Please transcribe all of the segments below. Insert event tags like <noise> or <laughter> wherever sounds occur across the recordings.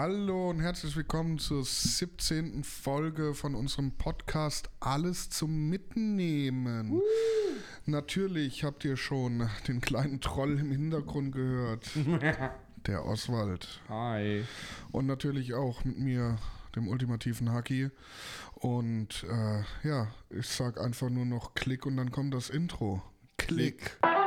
Hallo und herzlich willkommen zur 17. Folge von unserem Podcast Alles zum Mitnehmen. Uh. Natürlich habt ihr schon den kleinen Troll im Hintergrund gehört. <laughs> Der Oswald. Hi. Und natürlich auch mit mir, dem ultimativen Haki. Und äh, ja, ich sag einfach nur noch Klick und dann kommt das Intro. Klick. Klick.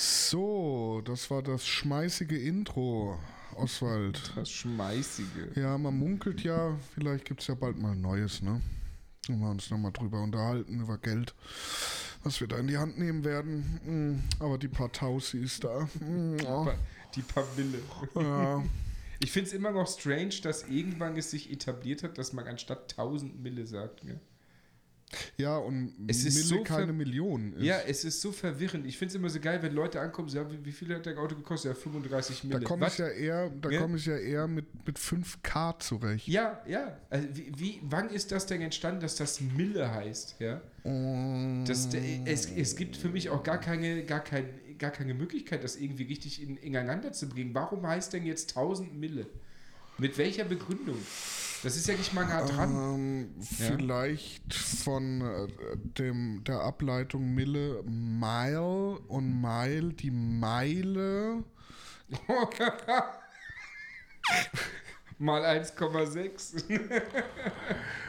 So, das war das schmeißige Intro, Oswald. Das schmeißige. Ja, man munkelt ja, vielleicht gibt es ja bald mal Neues, ne? Wenn wir uns nochmal drüber unterhalten, über Geld, was wir da in die Hand nehmen werden. Hm, aber die paar Tausis da. Hm, die paar Wille. Ja. <laughs> Ich finde es immer noch strange, dass irgendwann es sich etabliert hat, dass man anstatt 1000 Mille sagt. Gell? Ja, und es ist Mille so keine Million. Ist. Ja, es ist so verwirrend. Ich finde es immer so geil, wenn Leute ankommen und sagen, wie, wie, viel hat der Auto gekostet? Ja, 35 Mille. Da komme ich ja eher, da ja? komme ich ja eher mit, mit 5K zurecht. Ja, ja. Also wie, wie, wann ist das denn entstanden, dass das Mille heißt? Ja. Das, es, es gibt für mich auch gar keine, gar, kein, gar keine Möglichkeit, das irgendwie richtig in, ineinander zu bringen. Warum heißt denn jetzt 1000 Mille? Mit welcher Begründung? Das ist ja nicht mal nah dran. Ähm, ja? Vielleicht von äh, dem, der Ableitung Mille, Mile und Mile, die Meile. <laughs> mal 1,6. <laughs>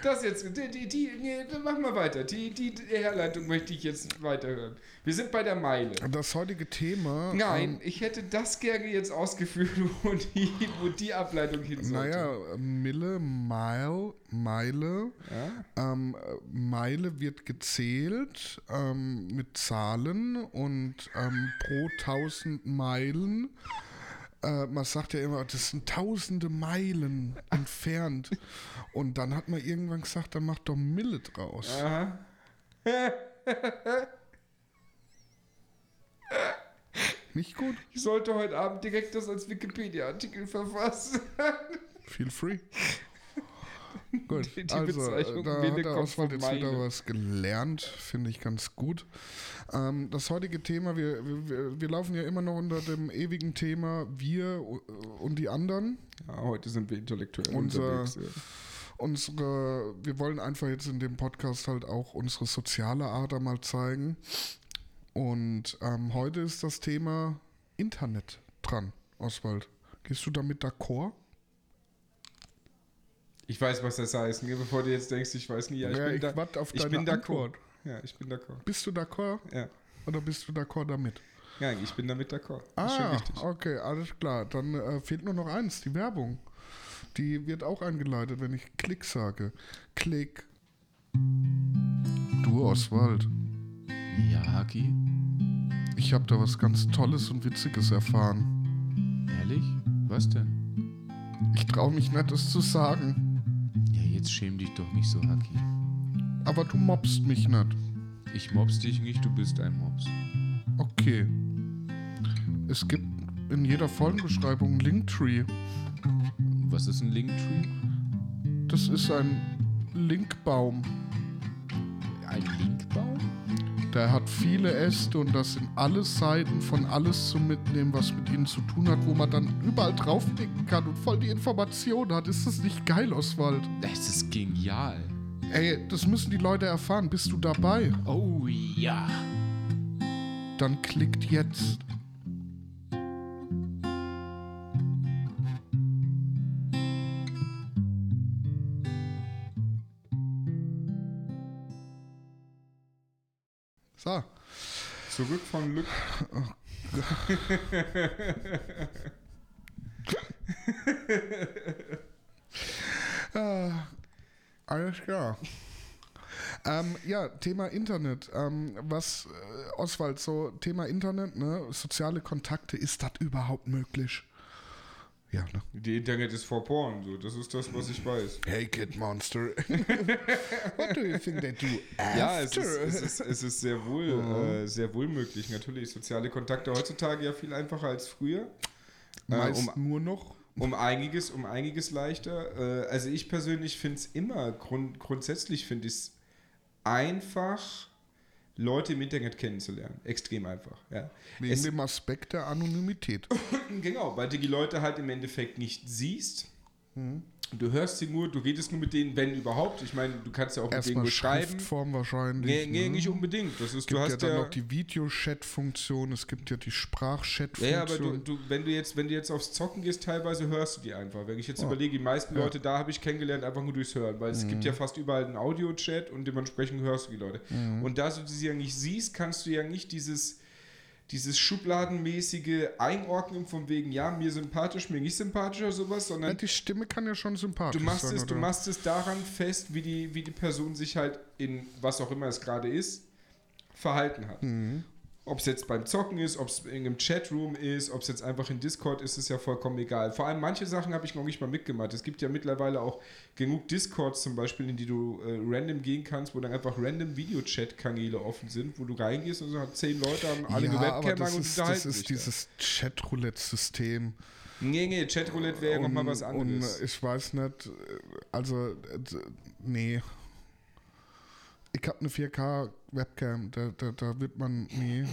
das jetzt, die, die, die, nee, machen wir weiter. Die, die Herleitung möchte ich jetzt weiterhören. Wir sind bei der Meile. Das heutige Thema. Nein, ähm, ich hätte das gerne jetzt ausgeführt, <laughs> wo die, wo die Ableitung hin sollte. Naja, Mille, Mile, Meile. Ja? Ähm, Meile wird gezählt ähm, mit Zahlen und ähm, pro 1000 Meilen äh, man sagt ja immer, das sind tausende Meilen <laughs> entfernt. Und dann hat man irgendwann gesagt, dann macht doch Mille draus. Aha. <laughs> Nicht gut? Ich sollte heute Abend direkt das als Wikipedia-Artikel verfassen. Feel free. <laughs> <laughs> Gut, die, die also da hat der Oswald jetzt wieder was gelernt, finde ich ganz gut. Ähm, das heutige Thema, wir, wir, wir, laufen ja immer noch unter dem ewigen Thema wir und die anderen. Ja, heute sind wir intellektuell Unser, unterwegs. Ja. Unsere, wir wollen einfach jetzt in dem Podcast halt auch unsere soziale Ader mal zeigen. Und ähm, heute ist das Thema Internet dran, Oswald. Gehst du damit d'accord? Ich weiß, was das heißt. Ne? Bevor du jetzt denkst, ich weiß nicht. Ja, ich, ja, bin, ich da, warte auf ich deine bin Antwort. Ja, ich bin d'accord. Bist du d'accord? Ja. Oder bist du d'accord damit? Ja, ich bin damit d'accord. Ah, okay, alles klar. Dann äh, fehlt nur noch eins, die Werbung. Die wird auch eingeleitet, wenn ich Klick sage. Klick. Du, Oswald. Ja, Haki? Ich habe da was ganz Tolles und Witziges erfahren. Ehrlich? Was denn? Ich traue mich nicht, das zu sagen. Jetzt schäm dich doch nicht so, Haki. Aber du mobst mich nicht. Ich mobst dich nicht, du bist ein Mops. Okay. Es gibt in jeder Folgenbeschreibung einen Linktree. Was ist ein Linktree? Das ist ein Linkbaum. Ein Linkbaum? Der hat viele Äste und das sind alle Seiten von alles zum Mitnehmen, was mit ihnen zu tun hat, wo man dann überall draufklicken kann und voll die Informationen hat. Ist das nicht geil, Oswald? Das ist genial. Ey, das müssen die Leute erfahren. Bist du dabei? Oh ja. Dann klickt jetzt. So. Zurück von Lück. <laughs> ah, alles klar. Ähm, ja, Thema Internet. Ähm, was, äh, Oswald, so Thema Internet, ne? soziale Kontakte, ist das überhaupt möglich? Ja, ne? Die Internet ist for porn, so. Das ist das, was ich weiß. Hey, Kid Monster. <laughs> What do you think they do after? Ja, es ist, es ist, es ist sehr wohl, oh. äh, sehr wohl möglich. Natürlich, soziale Kontakte heutzutage ja viel einfacher als früher. Äh, Meist um, nur noch. Um einiges, um einiges leichter. Äh, also ich persönlich finde es immer, grund, grundsätzlich finde ich es einfach Leute im Internet kennenzulernen. Extrem einfach. Ja. Wegen Es- dem Aspekt der Anonymität. <laughs> Genau, weil du die Leute halt im Endeffekt nicht siehst. Mhm. Du hörst sie nur, du redest nur mit denen, wenn überhaupt. Ich meine, du kannst ja auch mit denen nur schreiben. Schriftform wahrscheinlich. Nee, nee, ne? nicht unbedingt. Das ist, Es du gibt ja hast dann ja, noch die Videochat-Funktion, es gibt ja die Sprachchat-Funktion. ja, aber du, du, wenn du jetzt, wenn du jetzt aufs Zocken gehst, teilweise hörst du die einfach. Wenn ich jetzt Ja. überlege, die meisten Ja. Leute da habe ich kennengelernt, einfach nur durchs Hören, weil es gibt ja fast überall einen Audio-Chat und dementsprechend hörst du die Leute. Und da du sie ja nicht siehst, kannst du ja nicht dieses dieses schubladenmäßige Einordnen von wegen, ja, mir sympathisch, mir nicht sympathisch oder sowas, ja, sondern die Stimme kann ja schon sympathisch Du machst, sein. es, du oder? machst es daran fest, wie die, wie die Person sich halt in was auch immer es gerade ist, verhalten hat. Mhm. Ob es jetzt beim Zocken ist, ob es in einem Chatroom ist, ob es jetzt einfach in Discord ist, ist ja vollkommen egal. Vor allem manche Sachen habe ich noch nicht mal mitgemacht. Es gibt ja mittlerweile auch genug Discords zum Beispiel, in die du äh, random gehen kannst, wo dann einfach random Videochat-Kanäle offen sind, wo du reingehst und so hat zehn Leute haben alle eine ja, aber Webcam das an und ist, das ist sich da. dieses Chatroulette-System. Nee, nee, Chatroulette wäre ja nochmal was Und anderes. äh, ich weiß nicht, also, nee. Ich habe eine 4K-Webcam, da, da, da wird man, nee.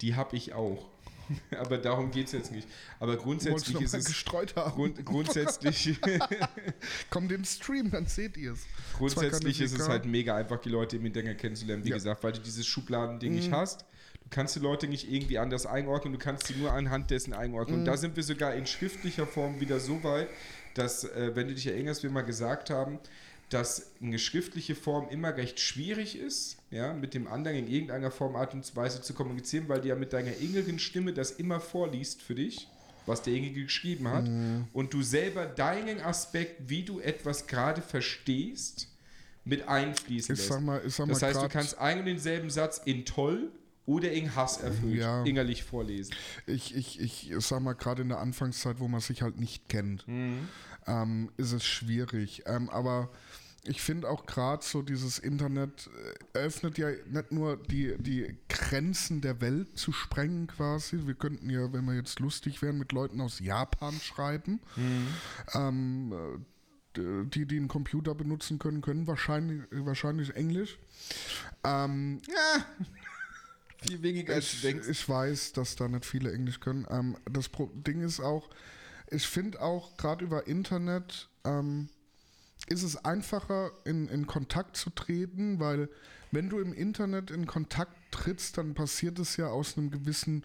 Die habe ich auch. <laughs> Aber darum geht es jetzt nicht. Aber grundsätzlich ist es. gestreut haben? Grund, grundsätzlich <laughs> <laughs> Kommt den Stream, dann seht ihr es. grundsätzlich ist es 4K. halt mega einfach, die Leute im Internet kennenzulernen. Wie Ja. gesagt, weil du dieses Schubladending Mhm. nicht hast. Du kannst die Leute nicht irgendwie anders einordnen, du kannst sie nur anhand dessen einordnen. Mhm. Und da sind wir sogar in schriftlicher Form wieder so weit, dass, äh, wenn du dich erinnerst, wir mal gesagt haben, dass eine schriftliche Form immer recht schwierig ist, ja, mit dem anderen in irgendeiner Form, Art und Weise zu kommunizieren, weil du ja mit deiner inneren Stimme das immer vorliest für dich, was derjenige geschrieben hat, Mhm. und du selber deinen Aspekt, wie du etwas gerade verstehst, mit einfließen Ich lässt. mal, das heißt, du kannst einen und denselben Satz in toll oder in Hass erfüllt, Ja. innerlich vorlesen. Ich, ich, ich sag mal, gerade in der Anfangszeit, wo man sich halt nicht kennt, Mhm. ähm, ist es schwierig. Ähm, aber ich finde auch gerade so dieses Internet äh, öffnet ja nicht nur die, die Grenzen der Welt zu sprengen quasi. Wir könnten ja, wenn wir jetzt lustig wären, mit Leuten aus Japan schreiben. Ähm, äh, die, die einen Computer benutzen können, können wahrscheinlich, wahrscheinlich Englisch. Ähm, Viel weniger als du ich, denkst. ich weiß, dass da nicht viele Englisch können. Ähm, das Ding ist auch, ich finde auch gerade über Internet ähm, ist es einfacher, in, in Kontakt zu treten, weil wenn du im Internet in Kontakt trittst, dann passiert es ja aus einem gewissen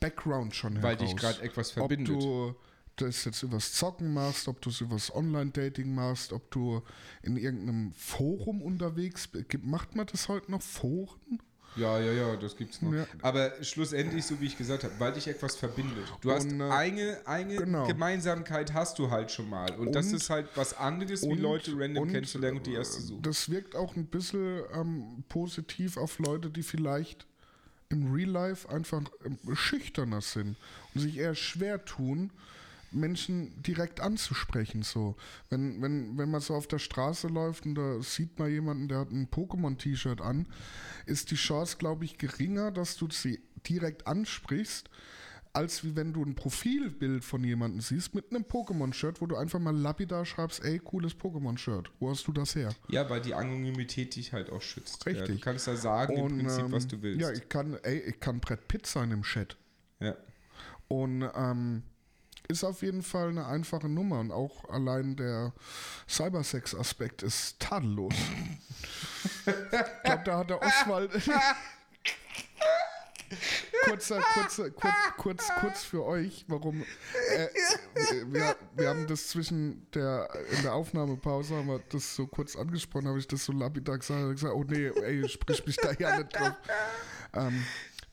Background schon Weil heraus. dich gerade etwas ob verbindet. du das jetzt übers Zocken machst, ob du es übers Online-Dating machst, ob du in irgendeinem Forum unterwegs bist. Macht man das heute noch? Foren? Ja, ja, ja, das gibt's noch. Ja. Aber schlussendlich, so wie ich gesagt habe, weil dich etwas verbindet. Du hast Und, äh, eine, eine genau. Gemeinsamkeit hast du halt schon mal. Und, das Und- ist halt was anderes, wie Und- Leute random kennenzulernen und die äh, erste suchen. Das wirkt auch ein bisschen ähm, positiv auf Leute, die vielleicht im Real Life einfach ähm, schüchterner sind und sich eher schwer tun, Menschen direkt anzusprechen. So. Wenn, wenn, wenn man so auf der Straße läuft und da sieht man jemanden, der hat ein Pokémon-T-Shirt an, ist die Chance, glaube ich, geringer, dass du sie direkt ansprichst, als wie wenn du ein Profilbild von jemandem siehst mit einem Pokémon-Shirt, wo du einfach mal lapidar schreibst, ey, cooles Pokémon-Shirt. Wo hast du das her? Ja, weil die Anonymität dich halt auch schützt. Ja, du Richtig. kannst da sagen im Prinzip, ähm, was du willst. Ja, ich kann, ey, ich kann Brett Pitt sein im Chat. ja. Und ähm, ist auf jeden Fall eine einfache Nummer. Und auch allein der Cybersex-Aspekt ist tadellos. ich glaube, da hat der Oswald. <laughs> Kurzer, kurzer, kurz, kurz, kurz für euch, warum äh, wir, wir haben das zwischen der in der Aufnahmepause haben wir das so kurz angesprochen, habe ich das so lapidar gesagt, gesagt, oh nee, ey, sprich mich da ja nicht drauf. Ähm,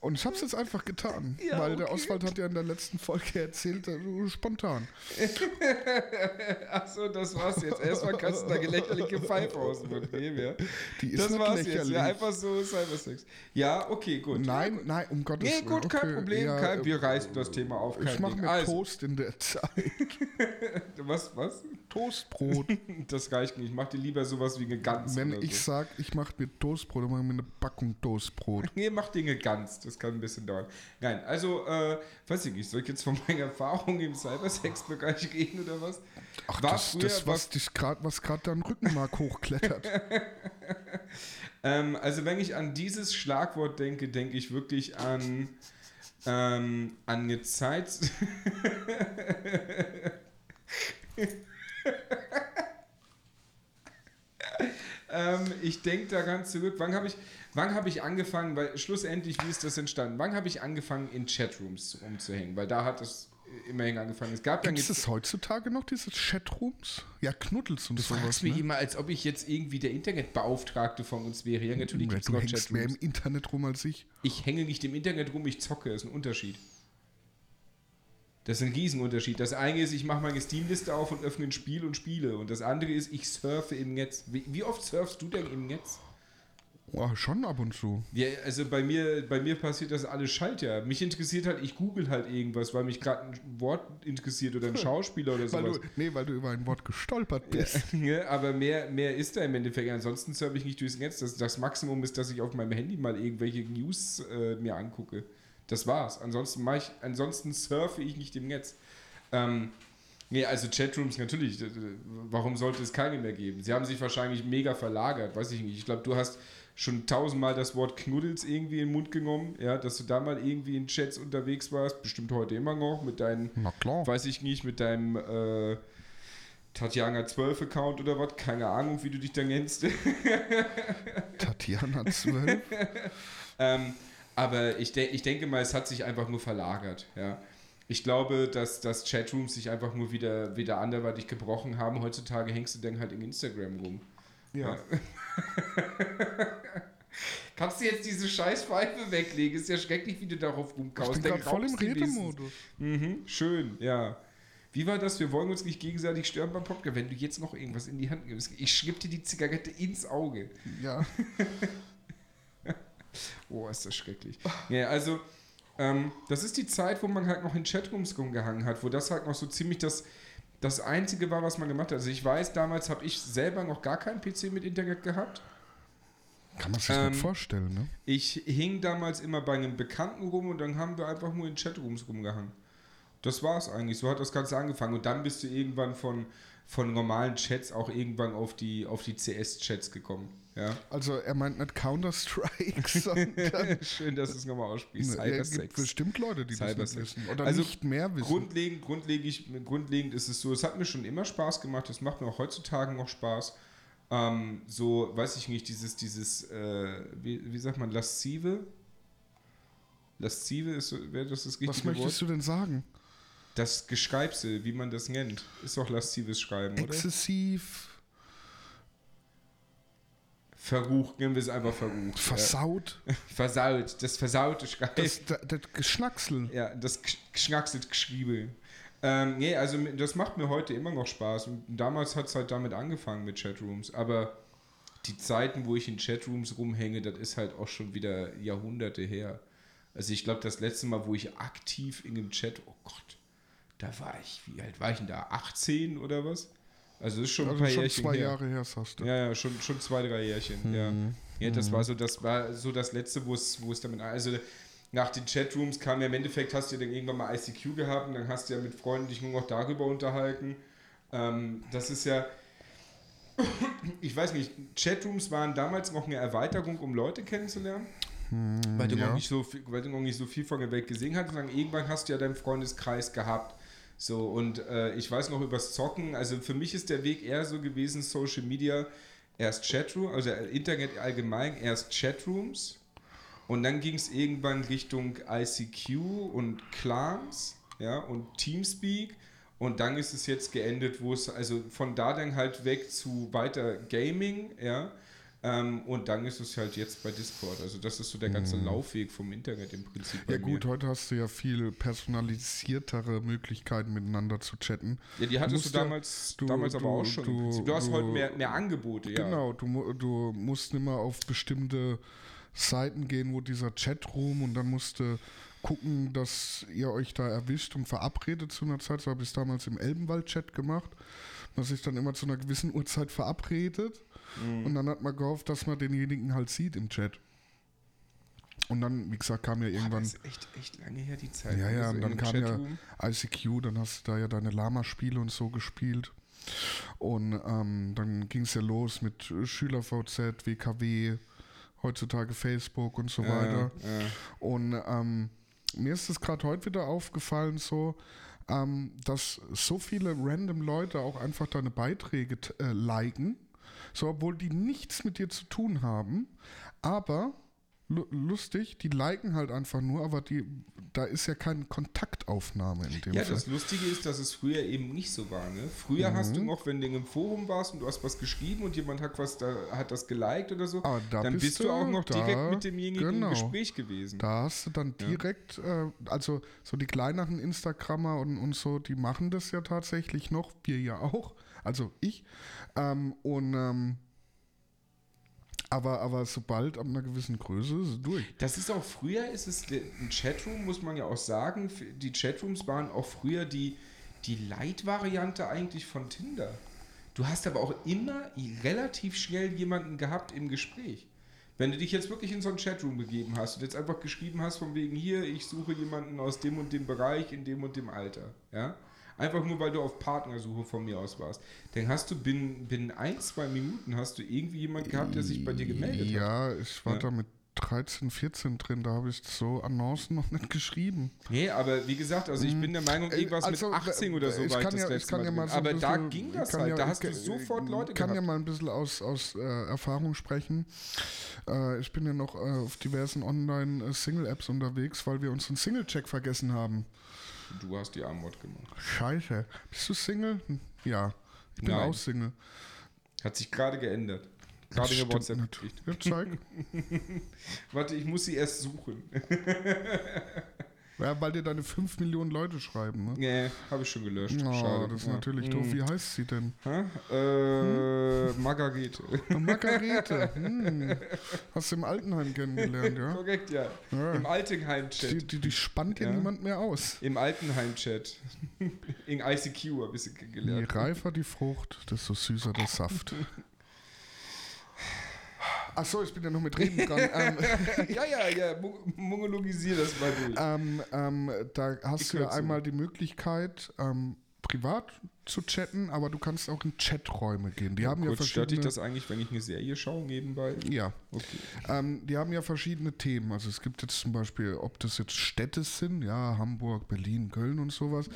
und ich habe es jetzt einfach getan, Ja, weil der okay. Oswald hat ja in der letzten Folge erzählt, äh, spontan. <laughs> Achso, das war's jetzt. Erstmal kannst du da gelächerliche Pfeife aus dem Mund nehmen, ja. Die ist Das war's jetzt. lächerlich. Ja, einfach so Cybersex. Ja, okay, gut. Nein, nein, um Gottes Nee, Willen. gut, kein okay, Problem. ja, kein, äh, wir reißen das Thema auf. Kein Ich mache mir also, Toast in der Zeit. <laughs> Was, was? Toastbrot. <laughs> Das reicht nicht. Ich mach dir lieber sowas wie eine Gans. Wenn ich so. sag, ich mache mir Toastbrot, dann mache ich mir eine Packung Toastbrot. Nee, mach Dinge ganz. Das kann ein bisschen dauern. Nein, also, äh, weiß ich nicht, soll ich jetzt von meiner Erfahrung im Cybersex-Bereich reden oder was? Ach, War das, früher das was was- dich grad, was gerade dein Rückenmark <laughs> hochklettert. <laughs> Ähm, also wenn ich an dieses Schlagwort denke, denke ich wirklich an, ähm, an eine Zeit. <laughs> ähm, ich denke da ganz zurück. Wann habe ich, wann hab ich angefangen, weil schlussendlich, wie ist das entstanden? Wann habe ich angefangen, in Chatrooms umzuhängen? Weil da hat es immerhin angefangen. Es gab Gibt es heutzutage noch, diese Chatrooms? Ja, Knuddels und du sowas. Du fragst mich ne? immer, als ob ich jetzt irgendwie der Internetbeauftragte von uns wäre. Ja, natürlich gibt es noch Chatrooms. mehr im Internet rum als ich. Ich hänge nicht im Internet rum, ich zocke. Das ist ein Unterschied. Das ist ein Riesenunterschied. Das eine ist, ich mache meine Steam-Liste auf und öffne ein Spiel und spiele. Und das andere ist, ich surfe im Netz. Wie, wie oft surfst du denn im Netz? Oh, schon ab und zu. Ja, also bei mir, bei mir passiert das alles Schaltjahr. Mich interessiert halt, ich google halt irgendwas, weil mich gerade ein Wort interessiert oder ein Schauspieler oder weil sowas. Du, nee, weil du über ein Wort gestolpert bist. Ja, <laughs> aber mehr, mehr ist da im Endeffekt. Ansonsten surfe ich nicht durchs Netz. Das, das Maximum ist, dass ich auf meinem Handy mal irgendwelche News äh, mir angucke. Das war's. Ansonsten, mach ich, ansonsten surfe ich nicht im Netz. Ähm, nee, also Chatrooms natürlich. Warum sollte es keine mehr geben? Sie haben sich wahrscheinlich mega verlagert, weiß ich nicht. Ich glaube, du hast schon tausendmal das Wort Knuddels irgendwie in den Mund genommen, ja, dass du da mal irgendwie in Chats unterwegs warst, bestimmt heute immer noch mit deinem, weiß ich nicht, mit deinem äh, Tatjana 12 Account oder was, keine Ahnung, wie du dich da nennst. <laughs> Tatjana 12? ähm, aber ich, de ich denke mal, es hat sich einfach nur verlagert, ja. Ich glaube, dass, dass Chatrooms sich einfach nur wieder, wieder anderweitig gebrochen haben. Heutzutage hängst du dann halt in Instagram rum. Ja. ja. <laughs> Kannst du jetzt diese scheiß Pfeife weglegen? Ist ja schrecklich, wie du darauf rumkaust. Ich bin voll im Redemodus. Mhm, schön, ja. Wie war das? Wir wollen uns nicht gegenseitig stören beim Podcast. Wenn du jetzt noch irgendwas in die Hand nimmst, ich schnipp dir die Zigarette ins Auge. Ja. <laughs> oh, ist das schrecklich. Ja, also, ähm, das ist die Zeit, wo man halt noch in Chatrooms rumgehangen hat, wo das halt noch so ziemlich das, das Einzige war, was man gemacht hat. Also ich weiß, damals habe ich selber noch gar keinen PC mit Internet gehabt. Kann man sich ähm, nicht vorstellen, ne? Ich hing damals immer bei einem Bekannten rum und dann haben wir einfach nur in Chatrooms rumgehangen. Das war es eigentlich. So hat das Ganze angefangen. Und dann bist du irgendwann von, von normalen Chats auch irgendwann auf die, auf die CS-Chats gekommen. Ja. Also er meint nicht Counter-Strike, <laughs> sondern... <laughs> Schön, dass du es nochmal ausspielst. Cybersex. Es gibt bestimmt Leute, die Cybersex. das nicht wissen. Oder also nicht mehr wissen. Grundlegend, grundlegend, grundlegend ist es so, es hat mir schon immer Spaß gemacht, es macht mir auch heutzutage noch Spaß. Ähm, so, weiß ich nicht, dieses, dieses, äh, wie, wie sagt man, lascive? Lascive ist, wäre das das richtige Was möchtest Wort? du denn sagen? Das Geschreibse, wie man das nennt, ist doch lascives Schreiben, oder? Exzessiv. Verrucht, nennen wir es einfach verrucht. Versaut. Ja. <laughs> Versaut, das versaute Schreiben. Das, das, das Geschnacksel. Ja, das Geschnackselt Geschriebe. Ähm, nee, also das macht mir heute immer noch Spaß. Und damals hat es halt damit angefangen mit Chatrooms. Aber die Zeiten, wo ich in Chatrooms rumhänge, das ist halt auch schon wieder Jahrhunderte her. Also ich glaube, das letzte Mal, wo ich aktiv in einem Chat, oh Gott, da war ich, wie alt war ich denn da? 18 oder was? Also das ist schon also ein paar schon Jährchen zwei her. Jahre her, sagst du. Ja, ja, schon, schon zwei, drei Jährchen, mhm. ja. Ja, das mhm. war so, das war so das letzte, wo es, wo es damit, also nach den Chatrooms kam ja im Endeffekt, hast du ja dann irgendwann mal ICQ gehabt und dann hast du ja mit Freunden dich nur noch darüber unterhalten. Ähm, das ist ja, ich weiß nicht, Chatrooms waren damals noch eine Erweiterung, um Leute kennenzulernen. Hm, weil, du ja. noch nicht so viel, weil du noch nicht so viel von der Welt gesehen hast. Und dann irgendwann hast du ja deinen Freundeskreis gehabt. So, und äh, ich weiß noch übers Zocken, also für mich ist der Weg eher so gewesen, Social Media, erst Chatroom, also Internet allgemein, erst Chatrooms. Und dann ging es irgendwann Richtung ICQ und Clans, ja, und Teamspeak. Und dann ist es jetzt geendet, wo es, also von da dann halt weg zu weiter Gaming, ja, ähm, und dann ist es halt jetzt bei Discord. Also das ist so der ganze Laufweg vom Internet im Prinzip. Ja gut, mir. heute hast du ja viel personalisiertere Möglichkeiten miteinander zu chatten. Ja, die hattest du, du damals, du, damals aber auch schon. Du, du hast heute mehr, mehr Angebote, ja. Genau, du, du musst immer auf bestimmte Seiten gehen, wo dieser Chatroom und dann musste gucken, dass ihr euch da erwischt und verabredet zu einer Zeit. So habe ich es damals im Elbenwald-Chat gemacht, dass sich dann immer zu einer gewissen Uhrzeit verabredet mhm. und dann hat man gehofft, dass man denjenigen halt sieht im Chat. Und dann, wie gesagt, kam ja irgendwann. Boah, das ist echt, echt lange her, die Zeit. Ja, ja, und dann kam Chatroom. ja ICQ, dann hast du da ja deine Lama-Spiele und so gespielt. Und ähm, dann ging es ja los mit SchülerVZ, WKW, heutzutage Facebook und so Ja, weiter. ja. Und ähm, mir ist es gerade heute wieder aufgefallen, so, ähm, dass so viele random Leute auch einfach deine Beiträge äh, liken, so obwohl die nichts mit dir zu tun haben, aber lu lustig, die liken halt einfach nur, aber die, da ist ja keine Kontaktaufnahme in dem Ja, Fall. das Lustige ist, dass es früher eben nicht so war. Ne? Früher hast Mhm. du noch, wenn du im Forum warst und du hast was geschrieben und jemand hat was da, hat das geliked oder so, Ah, da dann bist bist du auch noch da, direkt mit demjenigen genau. im Gespräch gewesen. Da hast du dann direkt, äh, also so die kleineren Instagrammer und, und so, die machen das ja tatsächlich noch, wir ja auch, also ich. Ähm, und ähm, aber, aber sobald ab einer gewissen Größe ist es durch. Das ist auch früher, ist es ein Chatroom, muss man ja auch sagen. Die Chatrooms waren auch früher die, die Light-Variante eigentlich von Tinder. Du hast aber auch immer relativ schnell jemanden gehabt im Gespräch. Wenn du dich jetzt wirklich in so einen Chatroom begeben hast und jetzt einfach geschrieben hast, von wegen hier, ich suche jemanden aus dem und dem Bereich, in dem und dem Alter, ja, einfach nur, weil du auf Partnersuche von mir aus warst, dann hast du binnen, binnen ein, zwei Minuten hast du irgendwie jemanden gehabt, der sich bei dir gemeldet hat. Ja, ich war Ja. da mit 13, 14 drin, da habe ich so Annoncen noch nicht geschrieben. Nee, aber wie gesagt, also ich bin der Meinung, irgendwas Also, mit 18 oder so ich war ich kann das ja, letzte Mal ja mal so Aber da bisschen- ging ich das halt, ja- da hast du sofort Leute Ich kann ja gehabt. mal ein bisschen aus, aus äh, Erfahrung sprechen. Äh, ich bin ja noch äh, auf diversen Online-Single-Apps unterwegs, weil wir unseren Single-Check vergessen haben. Du hast die Antwort gemacht. Scheiße. Bist du Single? Ja. Ich bin Nein. auch Single. Hat sich gerade geändert. Gerade eine Stimmt WhatsApp gekriegt. Ja, zeig. <laughs> Warte, ich muss sie erst suchen. <laughs> ja, weil dir deine 5 Millionen Leute schreiben, ne? Nee, habe ich schon gelöscht. Oh, Schade. das ist Ja. natürlich Hm. doof. Wie heißt sie denn? Hä? Äh, Margarete. Margarete. Hm. Hast du im Altenheim kennengelernt, ja? Korrekt, ja. ja. Im Die, Altenheim-Chat. die, die spannt ja Ja. niemand mehr aus. Im Altenheim-Chat. In ICQ habe ich sie Je kennengelernt. reifer die Frucht, desto süßer der Saft. <laughs> Achso, ich bin ja noch mit Reden dran. <laughs> ähm, <laughs> ja, ja, ja. mo- Monologisier das mal durch. ähm, ähm, da hast Ich du ja einmal die Möglichkeit, ähm, privat zu chatten, aber du kannst auch in Chaträume gehen. Die haben ja Kurz, stört dich verschiedene. das eigentlich, wenn ich eine Serie schaue nebenbei? Ja, Okay. ähm, die haben ja verschiedene Themen. Also es gibt jetzt zum Beispiel, ob das jetzt Städte sind, ja, Hamburg, Berlin, Köln und sowas.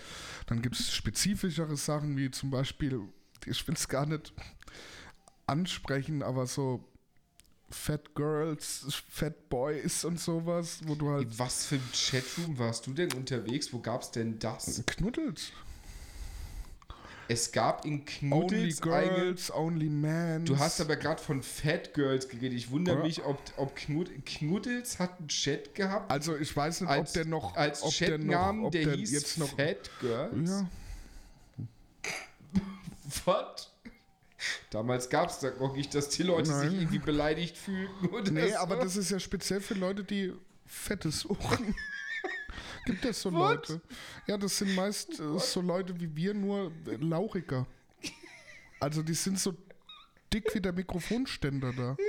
Dann gibt es spezifischere Sachen wie zum Beispiel, ich will es gar nicht ansprechen, aber so Fat Girls, Fat Boys und sowas, wo du halt In was für ein Chatroom warst du denn unterwegs? Wo gab es denn das? knuddelst. Es gab in Only Knuddels eine... Girls, Only Men. Du hast aber gerade von Fat Girls geredet. Ich wundere Ja. mich, ob, ob Knud, Knuddels hat einen Chat gehabt. Also ich weiß nicht, als, ob der noch, als ob der noch, Chatnamen, ob der, der hieß jetzt noch, Fat Girls. ja, <laughs> Was? Damals gab es da noch nicht, dass die Leute Nein. sich irgendwie beleidigt fühlten. Oder Nee, so. aber das ist ja speziell für Leute, die Fette suchen. <laughs> Gibt es so What? Leute? Ja, das sind meist äh, so Leute wie wir, nur äh, lauchiger. Also die sind so dick wie der Mikrofonständer da. <laughs>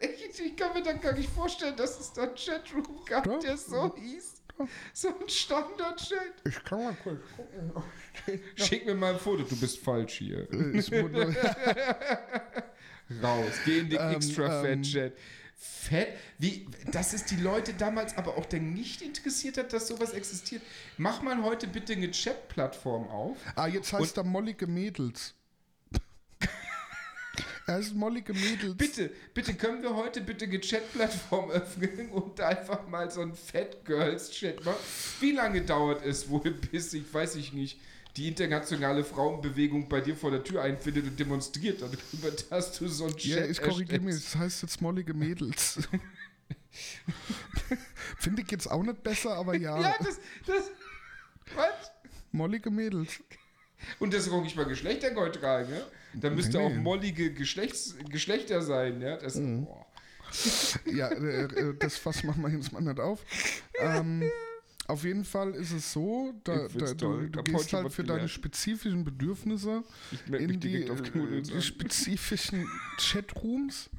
Ich, ich kann mir dann gar nicht vorstellen, dass es da einen Chatroom gab, Doch. der so hieß. <laughs> So ein Standard-Chat. Ich kann mal kurz gucken. Schick mir mal ein Foto, du bist falsch hier. Äh, <laughs> Raus, geh in den Ähm, extra ähm. fat Chat. Fett? Wie, dass es die Leute damals aber auch dann nicht interessiert hat, dass sowas existiert. Mach mal heute bitte eine Chat-Plattform auf. ah, jetzt heißt er Mollige Mädels. Er ist Mollige Mädels. Bitte, bitte können wir heute bitte eine Chat-Plattform öffnen und einfach mal so einen Fat Girls-Chat machen? Wie lange dauert es wohl, bis ich weiß ich nicht, die internationale Frauenbewegung bei dir vor der Tür einfindet und demonstriert darüber, <laughs> dass du so einen Chat Ja, ich korrigiere mich, das heißt jetzt Mollige Mädels. <laughs> Finde ich jetzt auch nicht besser, aber ja. Ja, das, das, was? Mollige Mädels. Und das ist auch nicht mal geschlechterneutral, ne? Da müsste Nee, auch mollige Geschlechts, Geschlechter sein, ja? Das, Mhm. <laughs> Ja, äh, äh, das Fass machen wir jetzt mal nicht auf. Ähm, auf jeden Fall ist es so, da, da, du, du gehst halt für deine spezifischen Bedürfnisse in die, auf äh, die spezifischen <laughs> Chatrooms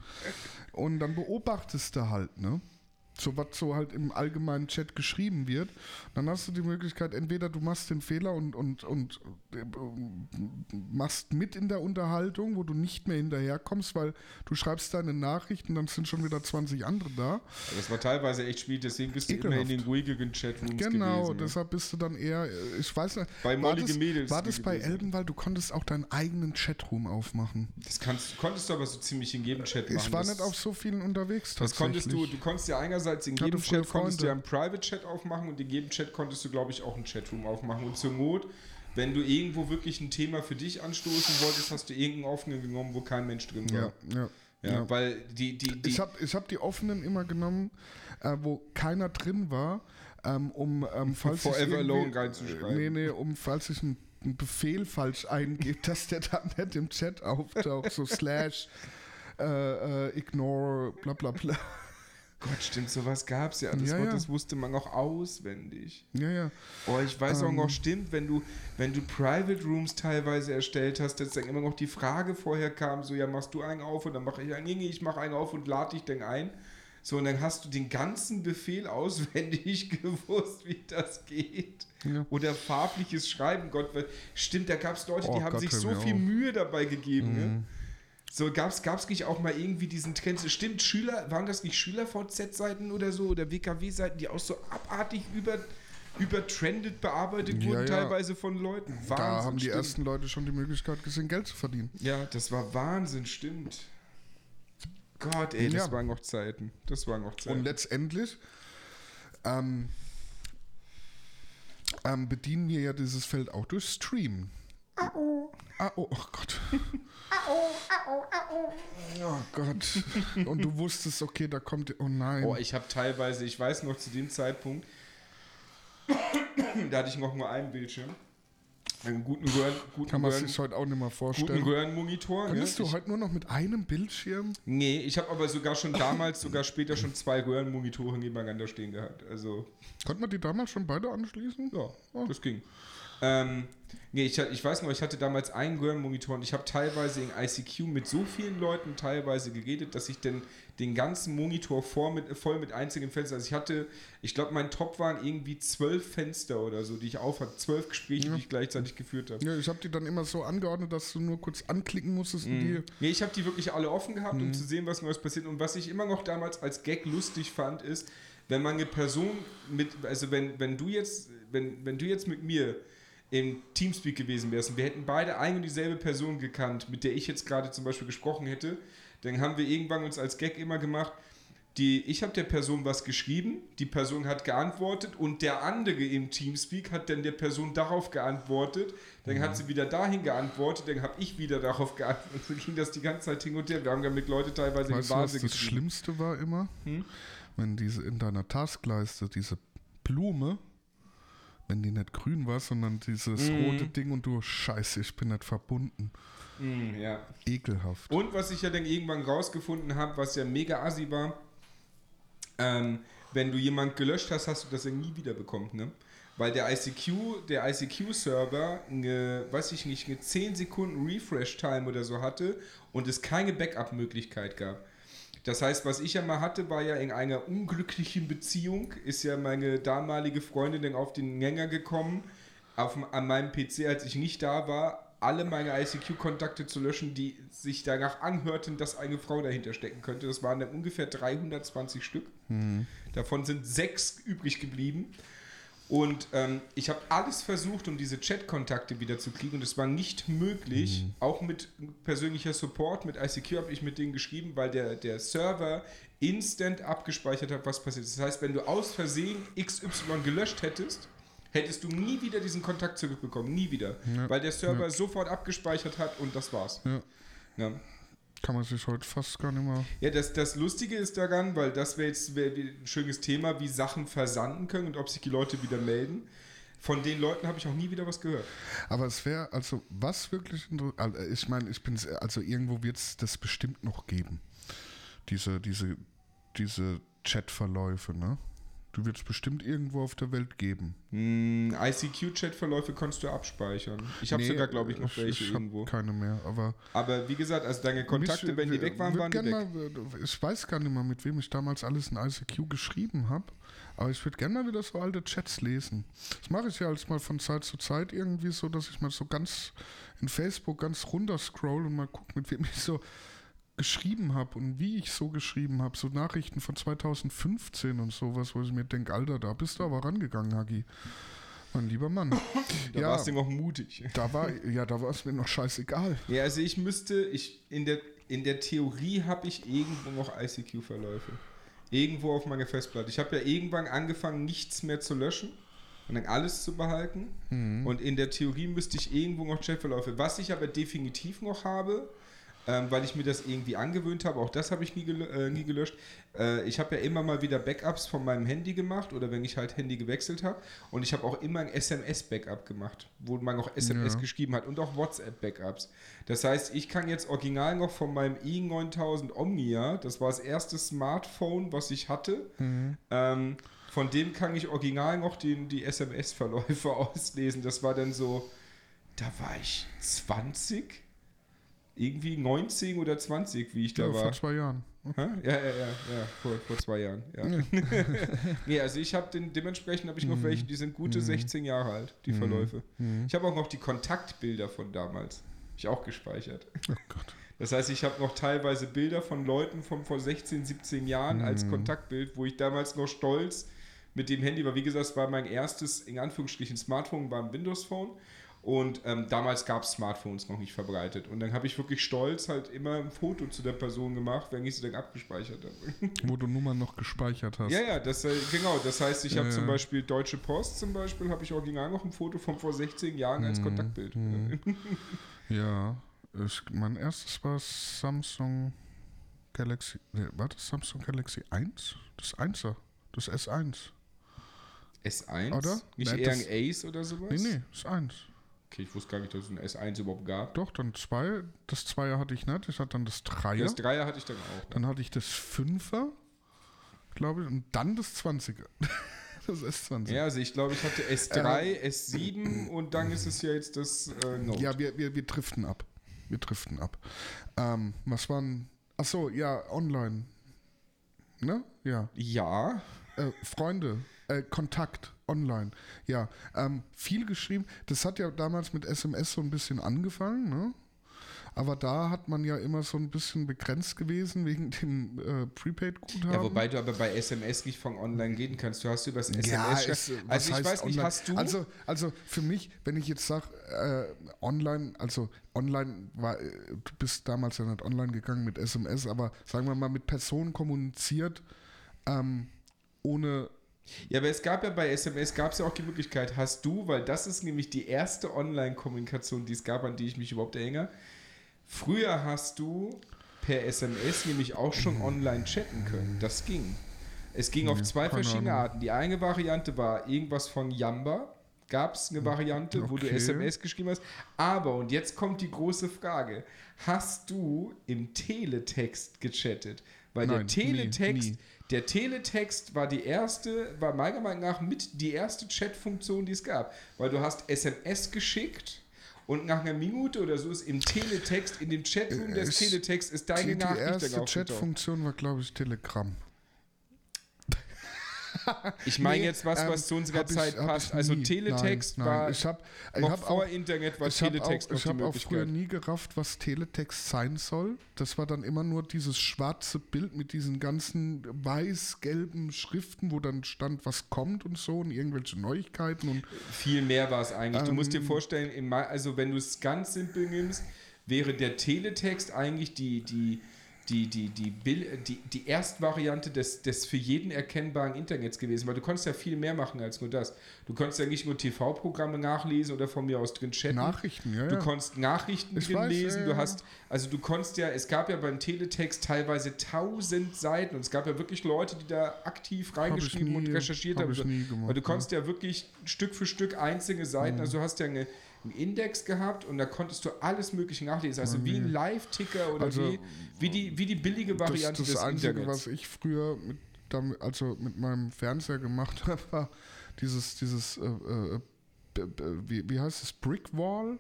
und dann beobachtest du halt, ne? So was so halt im allgemeinen Chat geschrieben wird, dann hast du die Möglichkeit, entweder du machst den Fehler und, und, und äh, machst mit in der Unterhaltung, wo du nicht mehr hinterherkommst, weil du schreibst deine Nachrichten, dann sind schon wieder 20 andere da. Das war teilweise echt schwierig, deswegen bist du immer in den ruhigen Chatrooms Genau, gewesen, ne? deshalb bist du dann eher, ich weiß nicht, Bei war das, Mädels war das bei. Elbenwald, du konntest auch deinen eigenen Chatroom aufmachen. Das kannst, konntest du aber so ziemlich in jedem Chat machen. Ich war das, nicht auf so vielen unterwegs Das konntest du, tatsächlich. du konntest ja einerseits in jedem Chat konntest du ja einen Private Chat aufmachen und in jedem Chat konntest du, glaube ich, auch einen Chatroom aufmachen. Und zur Not, wenn du irgendwo wirklich ein Thema für dich anstoßen wolltest, hast du irgendeinen offenen genommen, wo kein Mensch drin war. Ja, ja. Ja, ja. weil die, die, die Ich habe ich hab die offenen immer genommen, äh, wo keiner drin war, ähm, um ähm, falls ich Forever Alone reinzuschreiben. Nee, nee, um falls ich einen, einen Befehl falsch eingebe, <laughs> dass der dann nicht im Chat auftaucht, so slash äh, äh, ignore bla bla bla. Gott, stimmt, sowas gab es ja. Das, Ja, Wort, ja. das wusste man auch auswendig. Ja, ja. Oh, ich weiß auch Ähm. noch, stimmt, wenn du, wenn du Private Rooms teilweise erstellt hast, dass dann immer noch die Frage vorher kam, so, ja, machst du einen auf und dann mache ich einen, nee, ich mache einen auf und lade dich dann ein. So, und dann hast du den ganzen Befehl auswendig <laughs> gewusst, wie das geht. Ja. Oder farbliches Schreiben, Gott, weil- stimmt, da gab es Leute, die Oh haben Gott, sich so viel auf. Mühe dabei gegeben. Ne? So, gab es nicht auch mal irgendwie diesen Trend? Stimmt, Schüler, waren das nicht Schüler-VZ-Seiten oder so oder WKW-Seiten, die auch so abartig über, übertrendet bearbeitet Ja, wurden, ja. teilweise von Leuten? Wahnsinn. da haben die stimmt. ersten Leute schon die Möglichkeit gesehen, Geld zu verdienen. Ja, das war Wahnsinn, stimmt. Gott, ey, das Ja. waren noch Zeiten. Das waren noch Zeiten. Und letztendlich ähm, ähm, bedienen wir ja dieses Feld auch durch Stream. Ah, oh, oh Gott. <laughs> Oh Gott. Und du wusstest, okay, da kommt. Oh nein. Oh, ich habe teilweise, ich weiß noch zu dem Zeitpunkt, da hatte ich noch nur einen Bildschirm. Einen guten Röhren, guten Kann man Röhren, sich heute auch nicht guten vorstellen. Röhrenmonitor. Ne? Könntest du Ich, heute nur noch mit einem Bildschirm? nee, ich habe aber sogar schon damals, sogar später schon zwei Röhrenmonitore nebeneinander stehen gehabt. Also, Konnte man die damals schon beide anschließen? ja, Oh. das ging. Ähm, nee, ich, ich weiß noch, ich hatte damals einen Röhrenmonitor und ich habe teilweise in ICQ mit so vielen Leuten teilweise geredet, dass ich denn den ganzen Monitor vor mit, voll mit einzigen Fenstern, also ich hatte, ich glaube, mein Top waren irgendwie zwölf Fenster oder so, die ich auf hatte, zwölf Gespräche, die ich gleichzeitig geführt habe. Ja, ich habe die dann immer so angeordnet, dass du nur kurz anklicken musstest die. Nee, ich habe die wirklich alle offen gehabt, um zu sehen, was Neues passiert. Und was ich immer noch damals als Gag lustig fand, ist, wenn man eine Person mit, also wenn, wenn du jetzt, wenn, wenn du jetzt mit mir im Teamspeak gewesen wärst und wir hätten beide ein und dieselbe Person gekannt, mit der ich jetzt gerade zum Beispiel gesprochen hätte, dann haben wir irgendwann uns als Gag immer gemacht, die, ich habe der Person was geschrieben, die Person hat geantwortet und der andere im Teamspeak hat dann der Person darauf geantwortet, dann hat sie wieder dahin geantwortet, dann habe ich wieder darauf geantwortet. So ging das die ganze Zeit hin und her. Wir haben damit Leute teilweise in Weißt die du, was Vase das Schlimmste war immer? Hm? Wenn diese in deiner Taskleiste diese Blume, wenn die nicht grün war, sondern dieses Mhm. rote Ding und du, scheiße, ich bin nicht verbunden. Mm, ja. Ekelhaft. Und was ich ja dann irgendwann rausgefunden habe, was ja mega assi war, ähm, wenn du jemand gelöscht hast, hast du das ja nie wieder bekommen, ne? Weil der ICQ, der ICQ-Server, eine, weiß ich nicht, eine 10 Sekunden Refresh-Time oder so hatte und es keine Backup-Möglichkeit gab. Das heißt, was ich ja mal hatte, war ja in einer unglücklichen Beziehung, ist ja meine damalige Freundin dann auf den Gänger gekommen, auf, an meinem PC, als ich nicht da war, alle meine ICQ-Kontakte zu löschen, die sich danach anhörten, dass eine Frau dahinter stecken könnte. Das waren dann ungefähr 320 Stück. Davon sind sechs übrig geblieben. Und ähm, ich habe alles versucht, um diese Chat-Kontakte wieder zu kriegen und es war nicht möglich. Auch mit persönlicher Support, mit ICQ habe ich mit denen geschrieben, weil der, der Server instant abgespeichert hat, was passiert ist. Das heißt, wenn du aus Versehen XY gelöscht hättest, hättest du nie wieder diesen Kontakt zurückbekommen. Nie wieder. Ja. Weil der Server sofort abgespeichert hat und das war's. Ja. Kann man sich heute fast gar nicht mehr. Ja, das, das Lustige ist daran, weil das wäre jetzt wär ein schönes Thema, wie Sachen versanden können und ob sich die Leute wieder melden. Von den Leuten habe ich auch nie wieder was gehört. Aber es wäre, also, was wirklich. also, Ich meine, ich bin. Also, irgendwo wird es das bestimmt noch geben. Diese, diese, diese Chatverläufe, ne? Du wird es bestimmt irgendwo auf der Welt geben. Hm, ICQ-Chat-Verläufe kannst du abspeichern. Ich habe Nee, sogar, glaube ich, noch ich, welche ich irgendwo. keine mehr, aber Aber wie gesagt, also deine Kontakte, Mich- wenn die weg waren, waren die weg. Mal, ich weiß gar nicht mehr, mit wem ich damals alles in ICQ geschrieben habe. Aber ich würde gerne mal wieder so alte Chats lesen. Das mache ich ja als mal von Zeit zu Zeit irgendwie so, dass ich mal so ganz in Facebook ganz runter scroll und mal gucke, mit wem ich so geschrieben habe und wie ich so geschrieben habe. So Nachrichten von 2015 und sowas, wo ich mir denke, Alter, da bist du aber rangegangen, Hagi. Mein lieber Mann. <laughs> Da ja, warst du noch mutig. da war, ja, da war es mir noch scheißegal. Ja, also ich müsste, ich in der, in der Theorie habe ich irgendwo noch ICQ-Verläufe. Irgendwo auf meiner Festplatte. Ich habe ja irgendwann angefangen, nichts mehr zu löschen und dann alles zu behalten. Und in der Theorie müsste ich irgendwo noch Chatverläufe. Was ich aber definitiv noch habe, ähm, weil ich mir das irgendwie angewöhnt habe, auch das habe ich nie, gel äh, nie gelöscht. Äh, ich habe ja immer mal wieder Backups von meinem Handy gemacht oder wenn ich halt Handy gewechselt habe. Und ich habe auch immer ein SMS-Backup gemacht, wo man noch SMS Ja. geschrieben hat und auch WhatsApp-Backups. Das heißt, ich kann jetzt original noch von meinem i9000 Omnia, das war das erste Smartphone, was ich hatte, ähm, von dem kann ich original noch den, die SMS-Verläufe <laughs> auslesen. Das war dann so, da war ich 20, irgendwie 19 oder 20, wie ich da Ja, war. vor zwei Jahren. Hä? Ja, ja, ja, ja, vor, vor zwei Jahren. Ja. <laughs> nee, also ich habe den, dementsprechend habe ich noch welche, die sind gute 16 Jahre alt, die Verläufe. Ich habe auch noch die Kontaktbilder von damals. Ich auch gespeichert. Oh Gott. Das heißt, ich habe noch teilweise Bilder von Leuten von vor 16, 17 Jahren als Kontaktbild, wo ich damals noch stolz mit dem Handy war. Wie gesagt, es war mein erstes, in Anführungsstrichen, Smartphone, war ein Windows-Phone. Und ähm, damals gab es Smartphones noch nicht verbreitet. Und dann habe ich wirklich stolz halt immer ein Foto zu der Person gemacht, wenn ich sie dann abgespeichert habe. <laughs> Wo du Nummern noch gespeichert hast. Ja, ja, das, äh, genau. Das heißt, ich habe Ja, zum. Beispiel Deutsche Post zum Beispiel, habe ich original noch ein Foto von vor 16 Jahren als Kontaktbild. <laughs> Ja, ich, mein erstes war Samsung Galaxy. Nee, war das Samsung Galaxy 1? Das 1er. Das S1. S1? Oder? Nicht Ja, eher ein Ace oder sowas? Nee, nee, das 1. Okay, ich wusste gar nicht, dass es ein S1 überhaupt gab. Doch, dann 2. Das 2er hatte ich nicht. Ich hatte dann das 3er. Das Dreier hatte ich dann auch. Dann hatte ich das 5er, glaube ich. Und dann das 20er. <laughs> das S20. Ja, also ich glaube, ich hatte S3, S7 <clears throat> und dann ist es ja jetzt das äh, Note. Ja, wir, wir, wir driften ab. Wir driften ab. Ähm, was waren. Achso, ja, online. Ne? Ja. ja. Äh, Freunde, äh, Kontakt, online. Ja, ähm, viel geschrieben. Das hat ja damals mit SMS so ein bisschen angefangen, ne? Aber da hat man ja immer so ein bisschen begrenzt gewesen wegen dem äh, Prepaid-Guthaben. Ja, wobei du aber bei SMS nicht von online reden kannst. Du hast übers SMS. Ja, ist, was also ich weiß nicht, online? hast du. Also, also für mich, wenn ich jetzt sage, äh, online, also online war, äh, du bist damals ja nicht online gegangen mit SMS, aber sagen wir mal mit Personen kommuniziert, ähm, ohne Ja, aber es gab ja bei SMS gab es ja auch die Möglichkeit, hast du, weil das ist nämlich die erste Online-Kommunikation, die es gab, an die ich mich überhaupt erinnere. Früher hast du per SMS nämlich auch schon online chatten können. Das ging. Es ging auf Nee, zwei verschiedene Ahnung. Arten. Die eine Variante war irgendwas von Yamba. Gab es eine Variante, wo du Okay. SMS geschrieben hast. Aber, und jetzt kommt die große Frage, hast du im Teletext gechattet? Weil Nein, der Teletext, nie, nie. Der Teletext war die erste, war meiner Meinung nach mit die erste Chatfunktion, die es gab. Weil du hast SMS geschickt und nach einer Minute oder so ist im Teletext, in dem Chatroom des Es- Teletext ist deine die, die Nachricht dann erste. Chatfunktion war, glaube ich, Telegram. <laughs> Ich meine Nee, jetzt was, ähm, was zu unserer ich- Zeit hab passt. ich Also. Teletext nein, nein. war ich hab, ich noch hab vor auch, Internet war ich habe Teletext auch, ich die hab auch früher nie gerafft, was Teletext sein soll. Das war dann immer nur dieses schwarze Bild mit diesen ganzen weiß-gelben Schriften, wo dann stand, was kommt und so und irgendwelche Neuigkeiten und Viel mehr war es eigentlich. Du musst dir Ähm, vorstellen, also wenn du es ganz simpel nimmst, wäre der Teletext eigentlich die, die, die, die, die, die, die Erstvariante des, des für jeden erkennbaren Internets gewesen, weil du konntest ja viel mehr machen als nur das. Du konntest ja nicht nur TV-Programme nachlesen oder von mir aus drin chatten. Nachrichten, ja, Du ja. konntest Nachrichten Ich drin weiß, lesen, ja, du hast, also du konntest ja, es gab ja beim Teletext teilweise tausend Seiten und es gab ja wirklich Leute, die da aktiv reingeschrieben nie- und recherchiert hab haben. ich So. nie gemacht, Weil du konntest ja wirklich Stück für Stück einzelne Seiten, also du hast ja eine, einen Index gehabt und da konntest du alles mögliche nachlesen, also wie ein Live-Ticker oder Also, wie, wie, die, wie die billige das, Variante das des Einzige, Internets. was ich früher mit damit, also mit meinem Fernseher gemacht <laughs> habe, war dieses, dieses, äh, äh, wie, wie heißt es, Brickwall?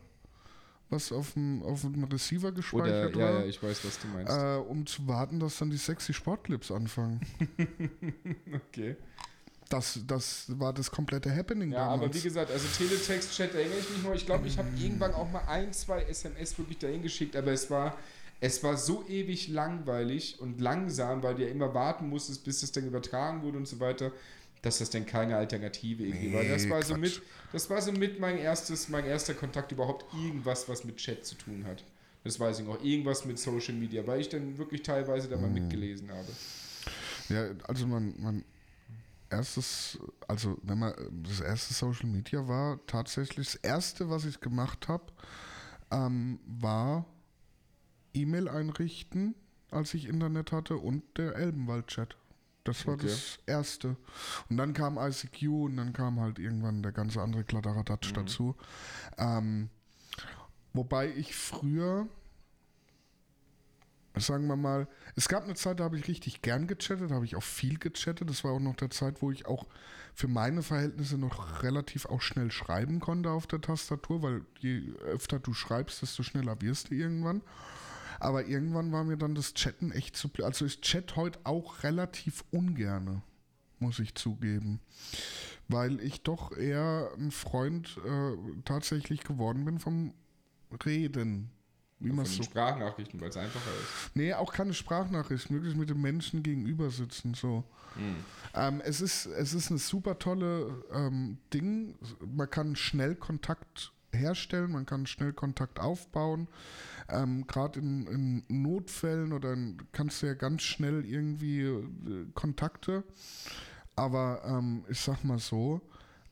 was auf dem, auf dem Receiver gespeichert Oder, war. Ja, ja, ich weiß, was du meinst. Äh, um zu warten, dass dann die sexy Sportclips anfangen. <laughs> okay. Das, das war das komplette Happening Ja, damals. aber wie gesagt, also Teletext-Chat, da erinnere ich mich noch. Ich glaube, ich habe irgendwann auch mal ein, zwei SMS wirklich dahin geschickt, aber es war, es war so ewig langweilig und langsam, weil du ja immer warten musstest, bis es dann übertragen wurde und so weiter, dass das dann keine Alternative irgendwie war. Das Nee, war so mit, das war so mit mein erstes, mein erster Kontakt überhaupt irgendwas, was mit Chat zu tun hat. Das weiß ich noch. Irgendwas mit Social Media, weil ich dann wirklich teilweise da mal Mhm. mitgelesen habe. Ja, also mein, mein erstes, also wenn man das erste Social Media war, tatsächlich das erste, was ich gemacht habe, ähm, war E-Mail einrichten, als ich Internet hatte und der Elbenwald-Chat. Das war Okay. das erste. Und dann kam ICQ und dann kam halt irgendwann der ganze andere Kladderadatsch Mhm. dazu. Ähm, wobei ich früher, sagen wir mal, es gab eine Zeit, da habe ich richtig gern gechattet, da habe ich auch viel gechattet. Das war auch noch der Zeit, wo ich auch für meine Verhältnisse noch relativ auch schnell schreiben konnte auf der Tastatur, weil je öfter du schreibst, desto schneller wirst du irgendwann. Aber irgendwann war mir dann das Chatten echt zu. bl- Also ich chat heute auch relativ ungerne, muss ich zugeben. Weil ich doch eher ein Freund äh, tatsächlich geworden bin vom Reden. Wie den so Sprachnachrichten, weil es einfacher ist. Nee, auch keine Sprachnachricht, möglichst mit dem Menschen gegenüber sitzen. So. Ähm, es, ist, es ist ein super tolle ähm, Ding. Man kann schnell Kontakt herstellen, man kann schnell Kontakt aufbauen. Ähm, Gerade in, in Notfällen oder in, kannst du ja ganz schnell irgendwie äh, Kontakte. Aber ähm, ich sag mal so,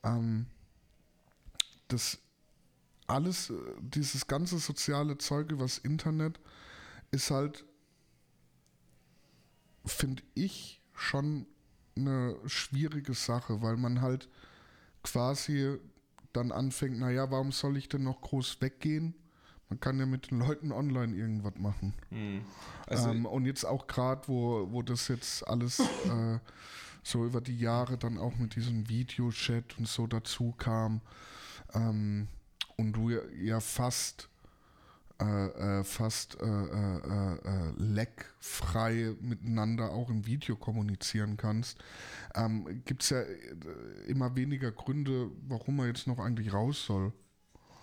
ähm, das alles, äh, dieses ganze soziale Zeug übers Internet ist halt, finde ich, schon eine schwierige Sache, weil man halt quasi dann anfängt, naja, warum soll ich denn noch groß weggehen? Man kann ja mit den Leuten online irgendwas machen. Also, ähm, und jetzt auch gerade, wo, wo das jetzt alles äh, so über die Jahre dann auch mit diesem Videochat und so dazu kam ähm, und du ja, fast äh, äh, fast äh, äh, äh, leckfrei miteinander auch im Video kommunizieren kannst, ähm, gibt es ja äh, immer weniger Gründe, warum man jetzt noch eigentlich raus soll.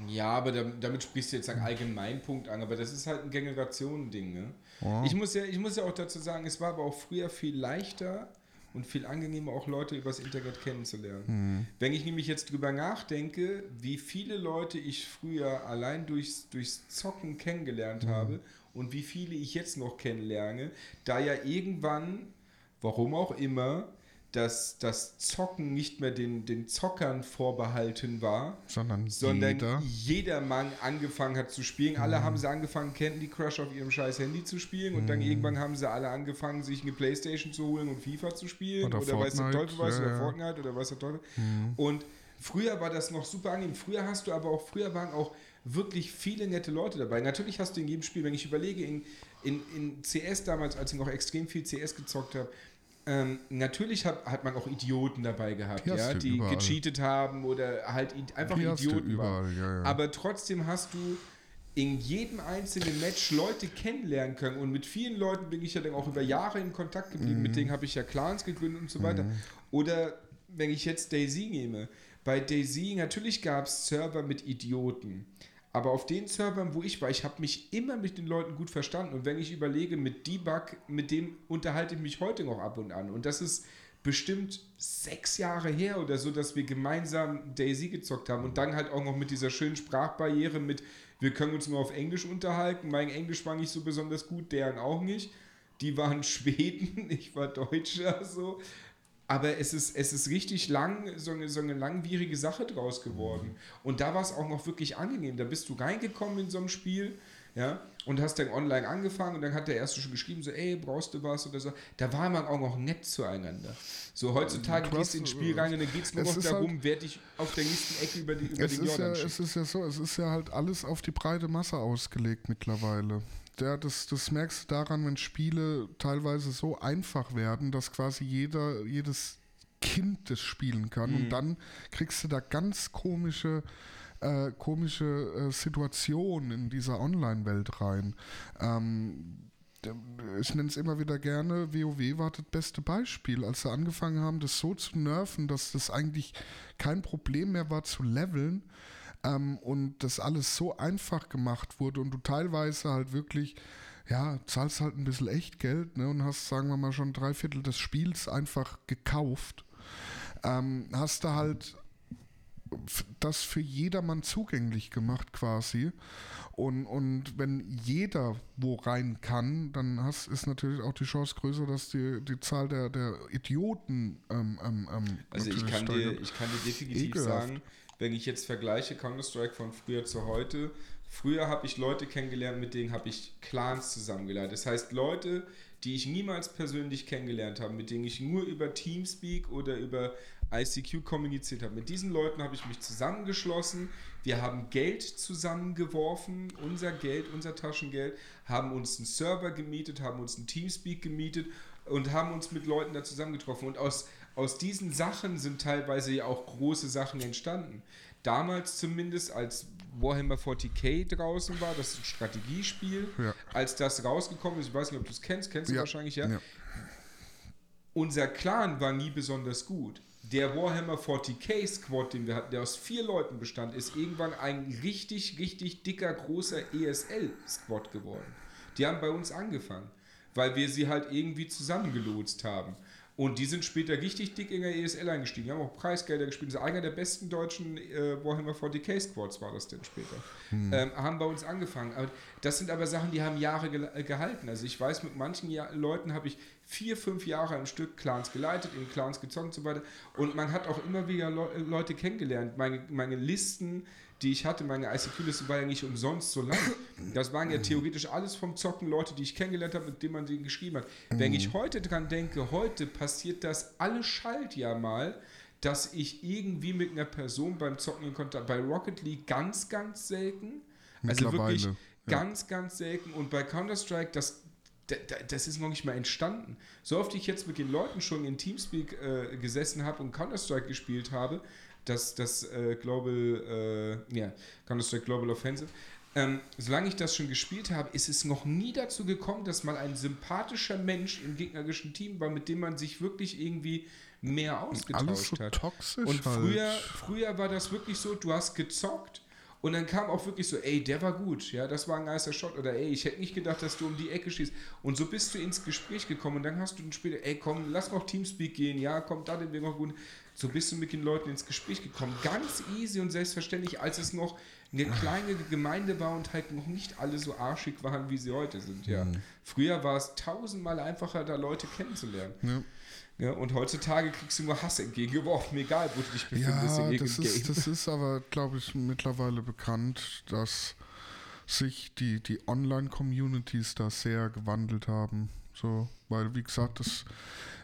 Ja, aber dam- damit sprichst du jetzt einen Allgemeinpunkt an, aber das ist halt ein Generationending. Ne? Ja. Ich, muss ja, ich muss ja auch dazu sagen, es war aber auch früher viel leichter und viel angenehmer, auch Leute übers Internet kennenzulernen. Wenn ich nämlich jetzt drüber nachdenke, wie viele Leute ich früher allein durchs, durchs Zocken kennengelernt habe und wie viele ich jetzt noch kennenlerne, da ja irgendwann, warum auch immer, dass das Zocken nicht mehr den, den Zockern vorbehalten war, Sondern, sondern jeder. jedermann angefangen hat zu spielen. Alle haben sie angefangen, Candy Crush auf ihrem scheiß Handy zu spielen und dann irgendwann haben sie alle angefangen, sich eine Playstation zu holen und FIFA zu spielen Oder oder, weiß der Teufel was ja, oder. Fortnite oder weiß der Teufel. Und früher war das noch super angenehm. Früher hast du aber auch, früher waren auch wirklich viele nette Leute dabei. Natürlich hast du in jedem Spiel, wenn ich überlege, in, in, in CS damals, als ich noch extrem viel CS gezockt habe, ähm, natürlich hat, hat man auch Idioten dabei gehabt, Die ja, die überall. gecheatet haben oder halt einfach Die Idioten waren. überall, ja, ja. Aber trotzdem hast du in jedem einzelnen Match Leute kennenlernen können. Und mit vielen Leuten bin ich ja dann auch über Jahre in Kontakt geblieben. Mhm. Mit denen habe ich ja Clans gegründet und so weiter. Oder wenn ich jetzt Daisy nehme. Bei Daisy, natürlich gab es Server mit Idioten. Aber auf den Servern, wo ich war, ich habe mich immer mit den Leuten gut verstanden. Und wenn ich überlege, mit Debug, mit dem unterhalte ich mich heute noch ab und an. Und das ist bestimmt sechs Jahre her oder so, dass wir gemeinsam Daisy gezockt haben. Und dann halt auch noch mit dieser schönen Sprachbarriere mit, wir können uns nur auf Englisch unterhalten. Mein Englisch war nicht so besonders gut, deren auch nicht. Die waren <laughs> Schweden, ich war Deutscher, so. Aber es ist, es ist richtig lang, so eine, so eine langwierige Sache draus geworden. Und da war es auch noch wirklich angenehm. Da bist du reingekommen in so einem Spiel, ja, und hast dann online angefangen und dann hat der Erste schon geschrieben, so, ey, brauchst du was oder so. Da war man auch noch nett zueinander. So, heutzutage gehst du ins Spiel rein und dann geht es nur noch darum, halt- wer dich auf der nächsten Ecke über, die, über den ja, Jordan schießt. es ist ja so, es ist ja halt alles auf die breite Masse ausgelegt mittlerweile. Ja, das, das merkst du daran, wenn Spiele teilweise so einfach werden, dass quasi jeder, jedes Kind das spielen kann. Mhm. Und dann kriegst du da ganz komische, äh, komische äh, Situationen in dieser Online-Welt rein. Ähm, ich nenne es immer wieder gerne, WoW war das beste Beispiel, als sie angefangen haben, das so zu nerven, dass das eigentlich kein Problem mehr war zu leveln ähm, und das alles so einfach gemacht wurde und du teilweise halt wirklich, ja, zahlst halt ein bisschen Echtgeld ne, und hast, sagen wir mal, schon drei Viertel des Spiels einfach gekauft ähm, hast du halt das für jedermann zugänglich gemacht quasi. Und, und wenn jeder wo rein kann, dann hast, ist natürlich auch die Chance größer, dass die, die Zahl der, der Idioten ähm, ähm, ähm Also ich kann, dir, ich kann dir definitiv Ekelhaft. sagen, wenn ich jetzt vergleiche Counter-Strike von früher zu heute, früher habe ich Leute kennengelernt, mit denen habe ich Clans zusammengeleitet. Das heißt Leute, die ich niemals persönlich kennengelernt habe, mit denen ich nur über Teamspeak oder über ICQ kommuniziert habe. Mit diesen Leuten habe ich mich zusammengeschlossen. Wir haben Geld zusammengeworfen, unser Geld, unser Taschengeld, haben uns einen Server gemietet, haben uns einen Teamspeak gemietet und haben uns mit Leuten da zusammengetroffen. Und aus, aus diesen Sachen sind teilweise ja auch große Sachen entstanden. Damals zumindest, als Warhammer 40k draußen war, das ist ein Strategiespiel, ja. als das rausgekommen ist, ich weiß nicht, ob du es kennst, kennst du ja. wahrscheinlich, ja? ja. Unser Clan war nie besonders gut. Der Warhammer 40k Squad, den wir hatten, der aus vier Leuten bestand, ist irgendwann ein richtig, richtig dicker, großer ESL-Squad geworden. Die haben bei uns angefangen, weil wir sie halt irgendwie zusammengelotst haben. Und die sind später richtig dick in der ESL eingestiegen. Die haben auch Preisgelder gespielt. Das ist einer der besten deutschen äh, Warhammer 40k Squads war das denn später. Hm. Ähm, haben bei uns angefangen. Aber das sind aber Sachen, die haben Jahre ge äh, gehalten. Also ich weiß, mit manchen ja Leuten habe ich vier, fünf Jahre am Stück Clans geleitet, in Clans gezockt und so weiter. Und man hat auch immer wieder Le Leute kennengelernt. Meine, meine Listen die ich hatte, meine ICQ-Liste war ja nicht umsonst so lang. Das waren ja theoretisch alles vom Zocken Leute, die ich kennengelernt habe, mit denen man den geschrieben hat. Wenn ich heute dran denke, heute passiert das alle Schaltjahr mal, dass ich irgendwie mit einer Person beim Zocken in Kontakt, bei Rocket League ganz, ganz selten. Also wirklich ja. ganz, ganz selten. Und bei Counter-Strike, das das ist noch nicht mal entstanden. So oft ich jetzt mit den Leuten schon in Teamspeak äh, gesessen habe und Counter-Strike gespielt habe, das, das äh, Global, äh, ja, Counter-Strike Global Offensive. Ähm, solange ich das schon gespielt habe, ist es noch nie dazu gekommen, dass mal ein sympathischer Mensch im gegnerischen Team war, mit dem man sich wirklich irgendwie mehr ausgetauscht Alles so hat. Toxisch Und früher, halt. früher war das wirklich so, du hast gezockt und dann kam auch wirklich so, ey, der war gut, ja, das war ein nicer Shot oder ey, ich hätte nicht gedacht, dass du um die Ecke schießt. Und so bist du ins Gespräch gekommen und dann hast du dann später, ey, komm, lass noch Teamspeak gehen, ja, komm, da den wir noch gut. So bist du mit den Leuten ins Gespräch gekommen. Ganz easy und selbstverständlich, als es noch eine kleine Gemeinde war und halt noch nicht alle so arschig waren, wie sie heute sind. Ja. Mhm. Früher war es tausendmal einfacher, da Leute kennenzulernen. Ja. Ja, und heutzutage kriegst du nur Hass entgegengeworfen, egal wo du dich befindest. Ja, das ist, das ist aber, glaube ich, mittlerweile bekannt, dass sich die, die Online-Communities da sehr gewandelt haben. So, weil, wie gesagt, das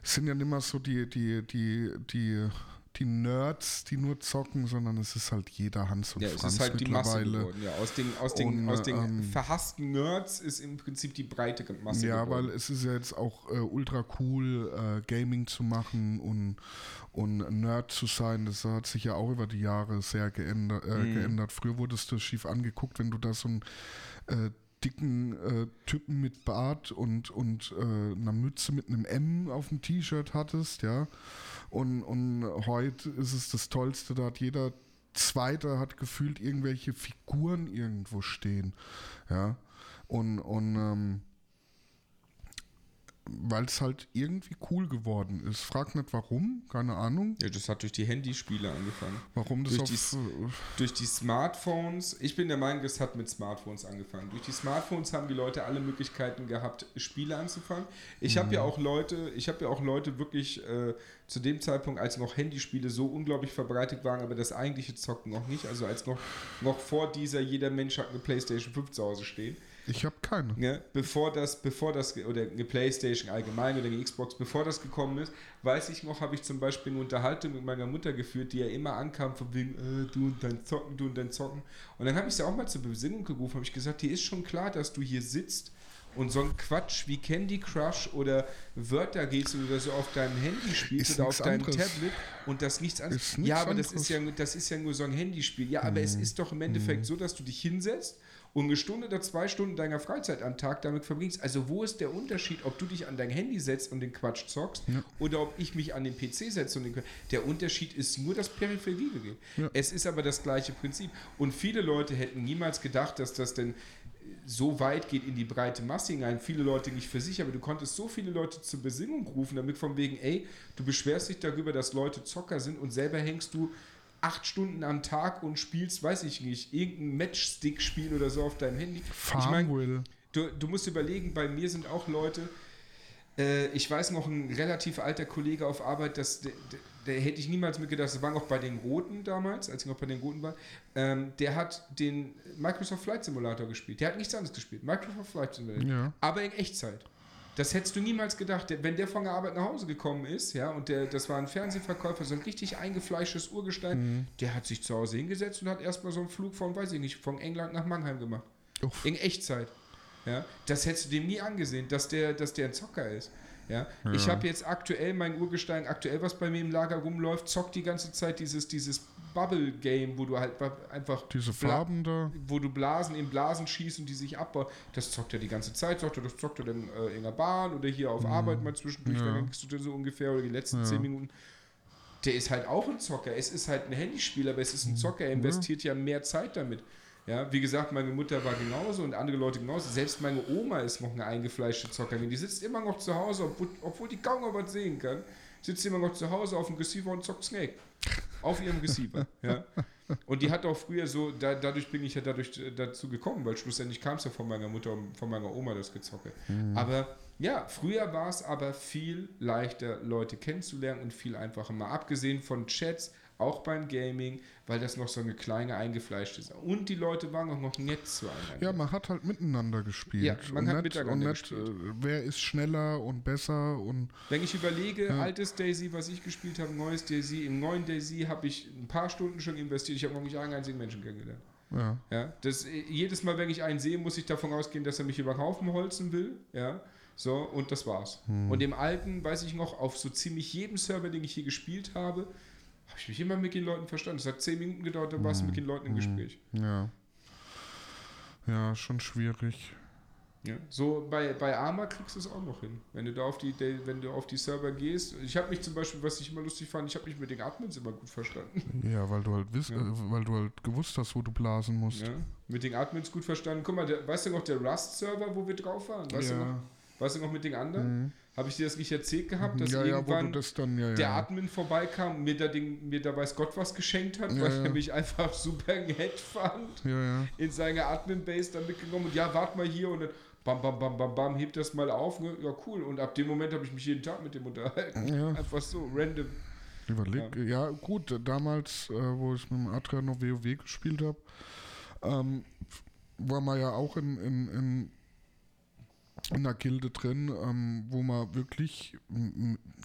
sind ja nicht mehr so die, die, die, die die Nerds, die nur zocken, sondern es ist halt jeder Hans und ja, Franz es ist halt die Masse geworden. Ja, aus den, aus den, und, aus den ähm, verhassten Nerds ist im Prinzip die breite Masse ja, geworden. Ja, weil es ist ja jetzt auch äh, ultra cool, äh, Gaming zu machen und, und Nerd zu sein. Das hat sich ja auch über die Jahre sehr geändert. Äh, mhm. geändert. Früher wurdest du schief angeguckt, wenn du da so ein äh, dicken äh, Typen mit Bart und, und äh, einer Mütze mit einem M auf dem T-Shirt hattest, ja. Und, und heute ist es das Tollste, da hat jeder Zweite hat gefühlt irgendwelche Figuren irgendwo stehen, ja. Und, und ähm, weil es halt irgendwie cool geworden ist. Frag nicht warum, keine Ahnung. Ja, das hat durch die Handyspiele angefangen. Warum das durch, die, durch die Smartphones. Ich bin der Meinung, es hat mit Smartphones angefangen. Durch die Smartphones haben die Leute alle Möglichkeiten gehabt, Spiele anzufangen. Ich mhm. habe ja auch Leute, ich habe ja auch Leute wirklich äh, zu dem Zeitpunkt, als noch Handyspiele so unglaublich verbreitet waren, aber das eigentliche Zocken noch nicht. Also als noch, noch vor dieser jeder Mensch hat eine PlayStation 5 zu Hause stehen ich habe keine. Ja, bevor das, bevor das, oder eine Playstation allgemein oder eine Xbox, bevor das gekommen ist, weiß ich noch, habe ich zum Beispiel eine Unterhaltung mit meiner Mutter geführt, die ja immer ankam von wegen, äh, du und dein Zocken, du und dein Zocken. Und dann habe ich sie auch mal zur Besinnung gerufen, habe ich gesagt, dir ist schon klar, dass du hier sitzt und so ein Quatsch wie Candy Crush oder Wörterrätsel oder so auf deinem Handy spielst Ist oder auf deinem anderes. Tablet und das nichts anderes. Ist nichts Ja, aber das ist ja, anderes. das ist ja nur so ein Handyspiel. Ja, aber Mhm. es ist doch im Endeffekt so, dass du dich hinsetzt und eine Stunde oder zwei Stunden deiner Freizeit am Tag damit verbringst. Also wo ist der Unterschied, ob du dich an dein Handy setzt und den Quatsch zockst oder ob ich mich an den PC setze und den Quatsch. Der Unterschied ist nur das Peripheriegerät. Ja. Es ist aber das gleiche Prinzip. Und viele Leute hätten niemals gedacht, dass das denn so weit geht in die breite Masse hinein. Viele Leute nicht für sich, aber du konntest so viele Leute zur Besinnung rufen, damit von wegen, ey, du beschwerst dich darüber, dass Leute Zocker sind und selber hängst du acht Stunden am Tag und spielst, weiß ich nicht, irgendein Matchstick-Spiel oder so auf deinem Handy. Ich mein. Du, du musst überlegen, bei mir sind auch Leute, äh, ich weiß noch, ein relativ alter Kollege auf Arbeit, das, der, der, der hätte ich niemals mitgedacht, das war noch bei den Roten damals, als ich noch bei den Roten war, ähm, der hat den Microsoft Flight Simulator gespielt. Der hat nichts anderes gespielt, Microsoft Flight Simulator, Ja. aber in Echtzeit. Das hättest du niemals gedacht. Wenn der von der Arbeit nach Hause gekommen ist, ja, und der, das war ein Fernsehverkäufer, so ein richtig eingefleischtes Urgestein, der hat sich zu Hause hingesetzt und hat erstmal so einen Flug von, weiß ich nicht, von England nach Mannheim gemacht. Uff. In Echtzeit. Ja, das hättest du dem nie angesehen, dass der, dass der ein Zocker ist. Ja, ich habe jetzt aktuell mein Urgestein, aktuell was bei mir im Lager rumläuft, zockt die ganze Zeit dieses, dieses Bubble-Game, wo du halt einfach Diese Farben da. wo du Blasen in Blasen schießt und die sich abbauen. Das zockt er die ganze Zeit, zockt er, das zockt er dann äh, in der Bahn oder hier auf Arbeit mal zwischendurch, Ja. dann kriegst du dann so ungefähr oder die letzten Ja. zehn Minuten. Der ist halt auch ein Zocker. Es ist halt ein Handyspiel, aber es ist ein Zocker. Er investiert ja mehr Zeit damit. Ja, wie gesagt, meine Mutter war genauso und andere Leute genauso. Selbst meine Oma ist noch eine eingefleischte Zockerin. Die sitzt immer noch zu Hause, obwohl, obwohl die kaum noch was sehen kann. Sitzt immer noch zu Hause auf dem Receiver und zockt Snake. Auf ihrem Receiver. ja. Und die hat auch früher so, da, dadurch bin ich ja dadurch äh, dazu gekommen, weil schlussendlich kam es ja von meiner Mutter und von meiner Oma das Gezocke. Aber ja, früher war es aber viel leichter, Leute kennenzulernen und viel einfacher. Mal abgesehen von Chats, auch beim Gaming, weil das noch so eine kleine eingefleischte ist. Und die Leute waren auch noch nett zueinander. Ja, man hat halt miteinander gespielt. Ja, man und hat nicht, miteinander und nicht, gespielt. äh, wer ist schneller und besser und Wenn ich überlege, altes Daisy, was ich gespielt habe, neues Daisy, im neuen Daisy habe ich ein paar Stunden schon investiert. Ich habe noch nicht einen einzigen Menschen kennengelernt. ja. Ja, das, äh, jedes Mal, wenn ich einen sehe, muss ich davon ausgehen, dass er mich über den Haufen holzen will. Ja, so, und das war's. Und im alten, weiß ich noch, auf so ziemlich jedem Server, den ich hier gespielt habe, habe ich mich immer mit den Leuten verstanden. Es hat zehn Minuten gedauert, dann warst du mit den Leuten im Gespräch. Ja. Ja, schon schwierig. Ja. So bei, bei Arma kriegst du es auch noch hin. Wenn du da auf die, wenn du auf die Server gehst. Ich habe mich zum Beispiel, was ich immer lustig fand, ich habe mich mit den Admins immer gut verstanden. Ja, weil du halt wiss, Ja. äh, weil du halt gewusst hast, wo du blasen musst. Ja. Mit den Admins gut verstanden. Guck mal, der, weißt du noch, der Rust-Server, wo wir drauf waren? Weißt, du, noch, ja. weißt du noch mit den anderen? Habe ich dir das nicht erzählt gehabt, dass ja, ja, irgendwann das dann, ja, ja. der Admin vorbeikam mir da, den, mir da weiß Gott was geschenkt hat, Ja, weil ja. er mich einfach <laughs> super nett fand, ja, ja. in seine Admin-Base dann mitgenommen und ja, wart mal hier und dann bam, bam, bam, bam, bam, hebt das mal auf, ne? ja cool. Und ab dem Moment habe ich mich jeden Tag mit dem unterhalten. Ja. Einfach so, random. Überleg, ja. gut, damals, äh, wo ich mit dem Adrian noch WoW gespielt habe, ähm, war man ja auch in, in, in, in einer Gilde drin, ähm, wo man wirklich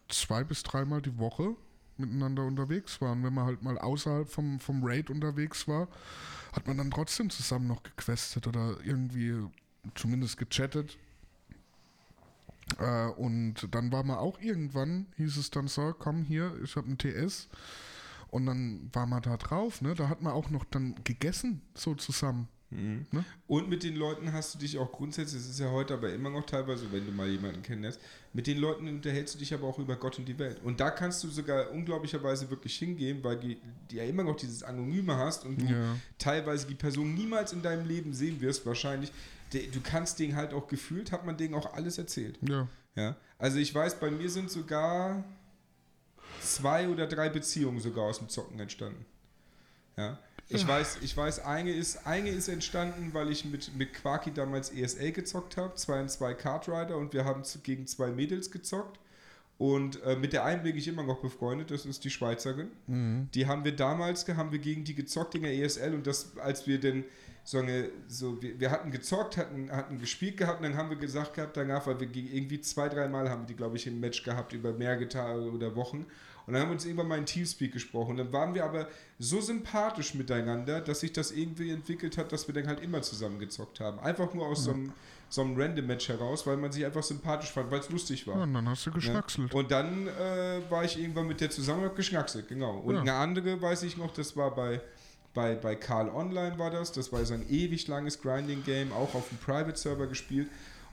zwei bis dreimal die Woche miteinander unterwegs waren. Wenn man halt mal außerhalb vom, vom Raid unterwegs war, hat man dann trotzdem zusammen noch gequestet oder irgendwie zumindest gechattet. Äh, und dann war man auch irgendwann, hieß es dann so, komm hier, ich habe ein TS. Und dann war man da drauf, ne? Da hat man auch noch dann gegessen, so zusammen. Ne? Und mit den Leuten hast du dich auch grundsätzlich, das ist ja heute aber immer noch teilweise, wenn du mal jemanden kennenlernst, mit den Leuten unterhältst du dich aber auch über Gott und die Welt. Und da kannst du sogar unglaublicherweise wirklich hingehen, weil die, die ja immer noch dieses Anonyme hast und du Ja. teilweise die Person niemals in deinem Leben sehen wirst, wahrscheinlich. Du kannst denen halt auch gefühlt, hat man denen auch alles erzählt. Ja. Ja, also ich weiß, bei mir sind sogar zwei oder drei Beziehungen sogar aus dem Zocken entstanden. Ja, ich weiß, ich weiß, eine ist, eine ist entstanden, weil ich mit, mit Quarky damals ESL gezockt habe, zwei und zwei Kart Rider und wir haben gegen zwei Mädels gezockt. Und äh, mit der einen bin ich immer noch befreundet, das ist die Schweizerin. Die haben wir damals, haben wir gegen die gezockt in der ESL und das, als wir denn so eine, so, wir, wir hatten gezockt, hatten, hatten gespielt gehabt und dann haben wir gesagt gehabt danach, weil wir gegen- irgendwie zwei, dreimal haben wir die, glaube ich, im Match gehabt über mehrere Tage oder Wochen. Und dann haben wir uns irgendwann mal in Teamspeak gesprochen. Und dann waren wir aber so sympathisch miteinander, dass sich das irgendwie entwickelt hat, dass wir dann halt immer zusammen gezockt haben. Einfach nur aus so einem, so einem Random-Match heraus, weil man sich einfach sympathisch fand, weil es lustig war. Ja, und dann hast du geschnackselt. Ja. Und dann äh, war ich irgendwann mit der zusammen und hab geschnackselt, genau. Und Ja. eine andere, weiß ich noch, das war bei, bei, bei Karl Online war das, das war so ein ewig langes Grinding-Game, auch auf dem Private-Server gespielt.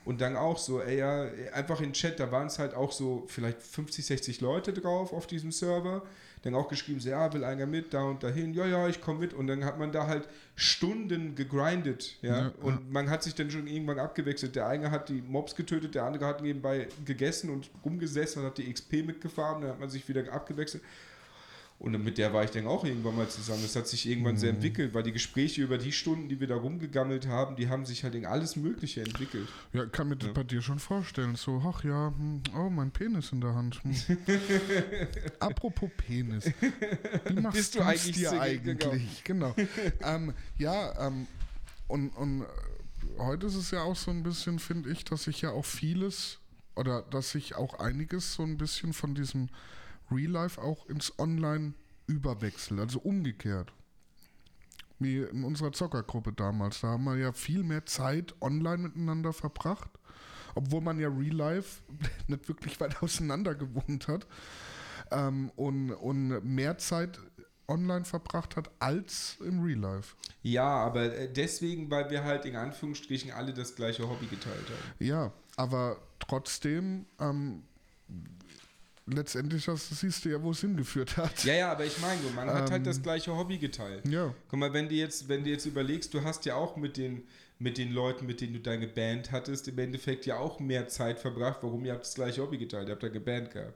Und dann auch so, ey, ja, einfach in Chat, da waren es halt auch so vielleicht 50, 60 Leute drauf auf diesem Server. Dann auch geschrieben, so, ja, will einer mit, da und dahin, ja, ja, ich komme mit. Und dann hat man da halt Stunden gegrindet, ja. Ja, und man hat sich dann schon irgendwann abgewechselt. Der eine hat die Mobs getötet, der andere hat nebenbei gegessen und rumgesessen und hat die XP mitgefahren, dann hat man sich wieder abgewechselt. Und mit der war ich dann auch irgendwann mal zusammen. Das hat sich irgendwann sehr entwickelt, weil die Gespräche über die Stunden, die wir da rumgegammelt haben, die haben sich halt in alles Mögliche entwickelt. Ja, kann mir das bei dir schon vorstellen. So, ach ja, hm, oh, mein Penis in der Hand. Hm. <laughs> Apropos Penis. Wie <laughs> machst Bist du eigentlich dir eigentlich? Genau. ähm, ja, ähm, und, und äh, heute ist es ja auch so ein bisschen, finde ich, dass sich ja auch vieles oder dass sich auch einiges so ein bisschen von diesem Real Life auch ins Online überwechselt. Also umgekehrt. Wie in unserer Zockergruppe damals. Da haben wir ja viel mehr Zeit online miteinander verbracht. Obwohl man ja Real Life <laughs> nicht wirklich weit auseinander gewohnt hat. Ähm, und, und mehr Zeit online verbracht hat als im Real Life. Ja, aber äh, deswegen, weil wir halt in Anführungsstrichen alle das gleiche Hobby geteilt haben. Ja, aber trotzdem, ähm, letztendlich das siehst du ja, wo es hingeführt hat. Ja, ja, aber ich meine, man hat halt Ähm, das gleiche Hobby geteilt. Ja. Guck mal, wenn du jetzt, wenn du jetzt überlegst, du hast ja auch mit den, mit den Leuten, mit denen du deine Band hattest, im Endeffekt ja auch mehr Zeit verbracht. Warum? Ihr habt das gleiche Hobby geteilt, ihr habt eine Band gehabt.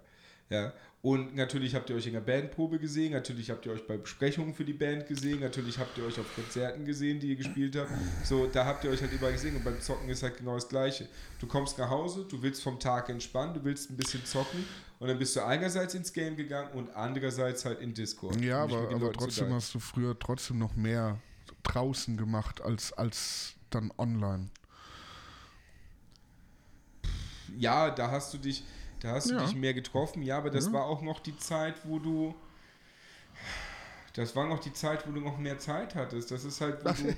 Ja. Und natürlich habt ihr euch in der Bandprobe gesehen, natürlich habt ihr euch bei Besprechungen für die Band gesehen, natürlich habt ihr euch auf Konzerten gesehen, die ihr gespielt habt. So, da habt ihr euch halt überall gesehen und beim Zocken ist halt genau das Gleiche. Du kommst nach Hause, du willst vom Tag entspannen, du willst ein bisschen zocken und dann bist du einerseits ins Game gegangen und andererseits halt in Discord. Ja, aber, aber Leuten trotzdem hast du früher trotzdem noch mehr draußen gemacht als, als dann online. ja, da hast du dich, da hast du Ja. dich mehr getroffen, ja, aber das Ja. war auch noch die Zeit, wo du. Das war noch die Zeit, wo du noch mehr Zeit hattest. Das ist halt, wo du,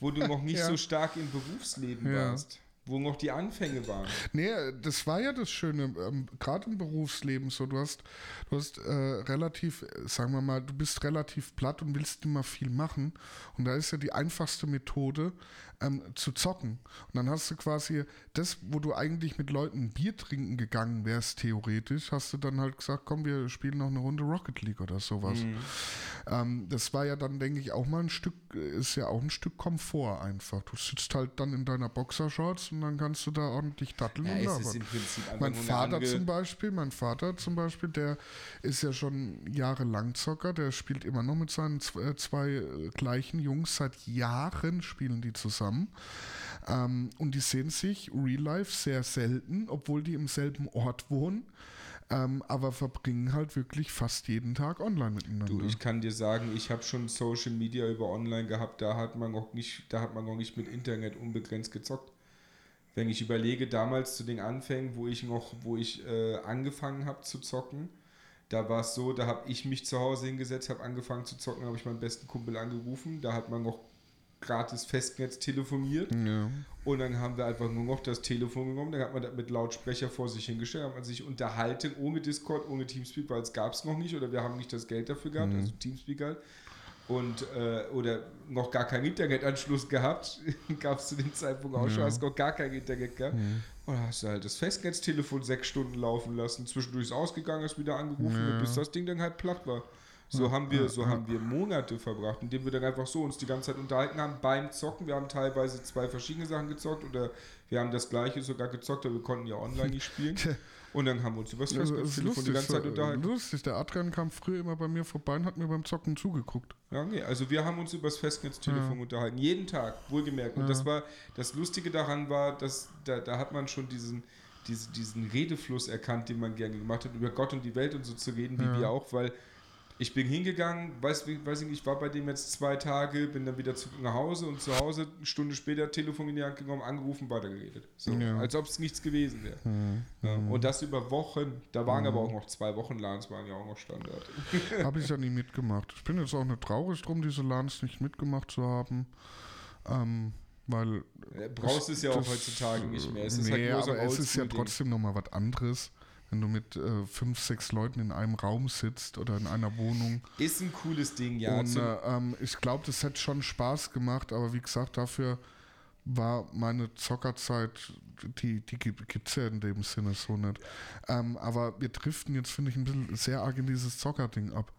wo du noch nicht <laughs> Ja. so stark im Berufsleben warst. Wo noch die Anfänge waren. Nee, das war ja das Schöne, ähm, gerade im Berufsleben so, du hast, du hast äh, relativ, sagen wir mal, du bist relativ platt und willst immer viel machen und da ist ja die einfachste Methode ähm, zu zocken und dann hast du quasi das, wo du eigentlich mit Leuten Bier trinken gegangen wärst, theoretisch, hast du dann halt gesagt, komm, wir spielen noch eine Runde Rocket League oder sowas. Ähm, das war ja dann, denke ich, auch mal ein Stück, ist ja auch ein Stück Komfort einfach. Du sitzt halt dann in deiner Boxershorts und dann kannst du da ordentlich datteln Ja, und labern. Mein Vater zum Beispiel, mein Vater zum Beispiel, der ist ja schon jahrelang Zocker, der spielt immer noch mit seinen zwei, äh, zwei äh, gleichen Jungs, seit Jahren spielen die zusammen. Ähm, und die sehen sich real life sehr selten, obwohl die im selben Ort wohnen, ähm, aber verbringen halt wirklich fast jeden Tag online miteinander. Du, ich kann dir sagen, ich habe schon Social Media über Online gehabt, da hat man noch nicht, da hat man noch nicht mit Internet unbegrenzt gezockt. Wenn ich überlege, damals zu den Anfängen, wo ich noch, wo ich äh, angefangen habe zu zocken, da war es so, da habe ich mich zu Hause hingesetzt, habe angefangen zu zocken, habe ich meinen besten Kumpel angerufen, da hat man noch gratis Festnetz telefoniert ja. und dann haben wir einfach nur noch das Telefon genommen, dann hat man das mit Lautsprecher vor sich hingestellt, hat man sich unterhalten, ohne Discord, ohne Teamspeak, weil es gab es noch nicht oder wir haben nicht das Geld dafür gehabt, also Teamspeak halt. Und, äh, oder noch gar keinen Internetanschluss gehabt, <laughs> gab es zu dem Zeitpunkt auch schon, Ja. hast noch gar kein Internet gehabt. Und dann hast du halt das Festnetztelefon sechs Stunden laufen lassen, zwischendurch ist ausgegangen, hast wieder angerufen, Ja. bis das Ding dann halt platt war. So haben wir, so haben wir Monate verbracht, indem wir dann einfach so uns die ganze Zeit unterhalten haben beim Zocken. Wir haben teilweise zwei verschiedene Sachen gezockt oder wir haben das gleiche sogar gezockt, aber wir konnten ja online nicht spielen. <laughs> Und dann haben wir uns über das Festnetztelefon die ganze Zeit so, unterhalten. lustig. Der Adrian kam früher immer bei mir vorbei und hat mir beim Zocken zugeguckt. Ja, nee, also wir haben uns über das Festnetztelefon Ja. unterhalten, jeden Tag, wohlgemerkt. Und Ja. das war, das Lustige daran war, dass da, da hat man schon diesen, diese, diesen Redefluss erkannt, den man gerne gemacht hat, über Gott und die Welt und so zu reden, wie Ja. wir auch, weil ich bin hingegangen, weiß, weiß ich nicht, ich war bei dem jetzt zwei Tage, bin dann wieder zu, nach Hause und zu Hause eine Stunde später Telefon in die Hand genommen, angerufen, weitergeredet. So, Ja. als ob es nichts gewesen wäre. Ja. Und das über Wochen, da waren aber auch noch zwei Wochen LANs, waren ja auch noch Standard. <laughs> Habe ich ja nie mitgemacht. Ich bin jetzt auch nicht traurig drum, diese LANs nicht mitgemacht zu haben. Ähm, weil. Ja, brauchst du es ja auch heutzutage nicht mehr. Es ist nee, halt aber es ist ja trotzdem nochmal was anderes wenn du mit äh, fünf, sechs Leuten in einem Raum sitzt oder in einer Wohnung. Ist ein cooles Ding, ja. Und äh, ähm, ich glaube, das hätte schon Spaß gemacht, aber wie gesagt, dafür war meine Zockerzeit, die, die gibt es ja in dem Sinne so nicht. Ähm, aber wir driften jetzt, finde ich, ein bisschen sehr arg in dieses Zockerding ab.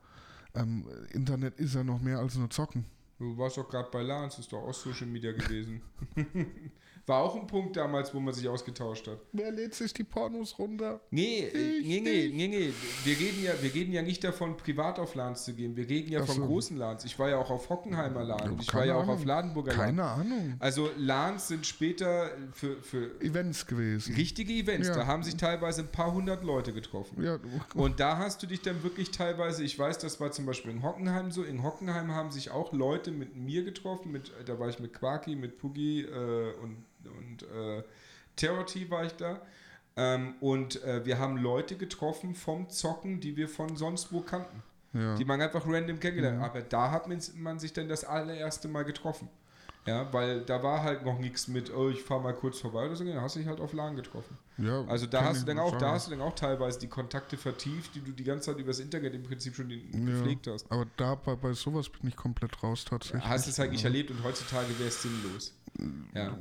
Ähm, Internet ist ja noch mehr als nur Zocken. Du warst doch gerade bei Lance, ist doch auch Social Media gewesen. <laughs> War auch ein Punkt damals, wo man sich ausgetauscht hat. Wer lädt sich die Pornos runter? Nee, ich, nee, nee, nee, nee. Wir reden, ja, wir reden ja nicht davon, privat auf LANs zu gehen. Wir reden ja Ach von so. großen LANs. Ich war ja auch auf Hockenheimer LAN ich war ja auch auf Ladenburger LAN. Keine Ahnung. Also LANs sind später für, für Events gewesen. Richtige Events. Ja. Da haben sich teilweise ein paar hundert Leute getroffen. Ja. <laughs> Und da hast du dich dann wirklich teilweise, ich weiß, das war zum Beispiel in Hockenheim so, in Hockenheim haben sich auch Leute mit mir getroffen, mit, da war ich mit Quarki, mit Puggi äh, und und äh, Terror T war ich da. Ähm, und äh, wir haben Leute getroffen vom Zocken, die wir von sonst wo kannten. Ja. Die man einfach random kennengelernt hat. Mhm. Aber da hat man sich dann das allererste Mal getroffen. Ja, weil da war halt noch nichts mit, oh, ich fahre mal kurz vorbei oder so, da hast du dich halt auf LAN getroffen. Ja, also da hast du dann auch, da hast du dann auch teilweise die Kontakte vertieft, die du die ganze Zeit übers Internet im Prinzip schon gepflegt ja, hast. Aber da bei, bei sowas bin ich komplett raus tatsächlich. Hast es halt nicht erlebt und heutzutage wäre es sinnlos. Ja.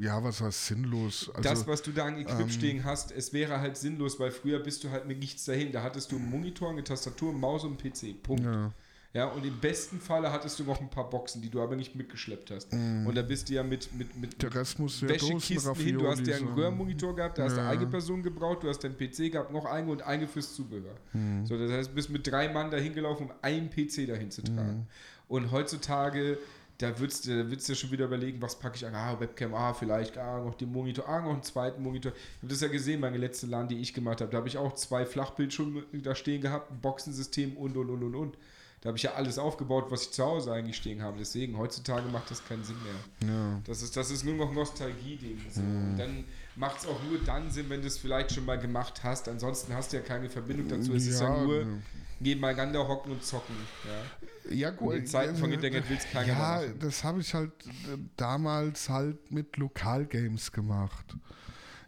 ja, was heißt sinnlos? Also, das, was du da an Equip ähm, stehen hast, es wäre halt sinnlos, weil früher bist du halt mit nichts dahin. Da hattest du einen Monitor, eine Tastatur, eine Maus und einen PC. Punkt. Ja. Ja, und im besten Falle hattest du noch ein paar Boxen, die du aber nicht mitgeschleppt hast. Mm. Und da bist du ja mit, mit, mit Der Rest muss ja Wäschekisten hin. Du hast ja einen Röhrenmonitor gehabt, da hast du eine Person gebraucht, du hast deinen PC gehabt, noch eine und eine fürs Zubehör. Mm. So, das heißt, du bist mit drei Mann dahin gelaufen, um einen PC dahin zu tragen. Mm. Und heutzutage da würdest du, da würdest du schon wieder überlegen, was packe ich an, ah, Webcam, ah, vielleicht, ah, noch den Monitor, ah, noch einen zweiten Monitor. Ich habe das ja gesehen, meine letzte LAN, die ich gemacht habe. Da habe ich auch zwei Flachbildschirme da stehen gehabt, ein Boxensystem und, und, und, und, und. Da habe ich ja alles aufgebaut, was ich zu Hause eigentlich stehen habe. Deswegen, heutzutage macht das keinen Sinn mehr. Ja. Das, ist, das ist nur noch Nostalgie-Ding. Mhm. Dann macht es auch nur dann Sinn, wenn du es vielleicht schon mal gemacht hast. Ansonsten hast du ja keine Verbindung dazu. Es ja, ist ja nur ne. nebeneinander hocken und zocken. Ja, ja gut. in Zeiten von Internet will es keiner Ja, machen. das habe ich halt äh, damals halt mit Lokalgames gemacht.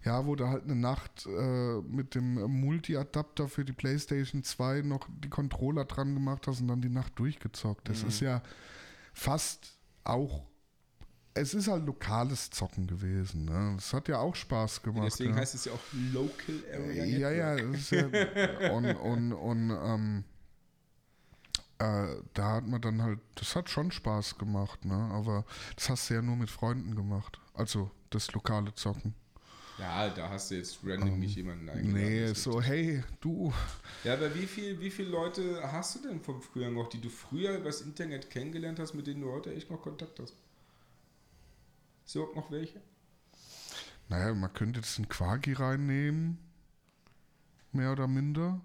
Ja, wo du halt eine Nacht äh, mit dem Multi-Adapter für die PlayStation 2 noch die Controller dran gemacht hast und dann die Nacht durchgezockt. Das mhm. ist ja fast auch. Es ist halt lokales Zocken gewesen. Ne? Das hat ja auch Spaß gemacht. Deswegen ja. heißt es ja auch Local Area. Ja, ja, ist ja. <laughs> und und, und ähm, äh, da hat man dann halt, das hat schon Spaß gemacht, ne? Aber das hast du ja nur mit Freunden gemacht. Also das lokale Zocken. Ja, da hast du jetzt random um, nicht jemanden eingeladen. Nee, so, hey, du. Ja, aber wie, viel, wie viele Leute hast du denn vom Frühjahr noch, die du früher über das Internet kennengelernt hast, mit denen du heute echt noch Kontakt hast? Ist überhaupt noch welche? Naja, man könnte jetzt einen Quagi reinnehmen. Mehr oder minder.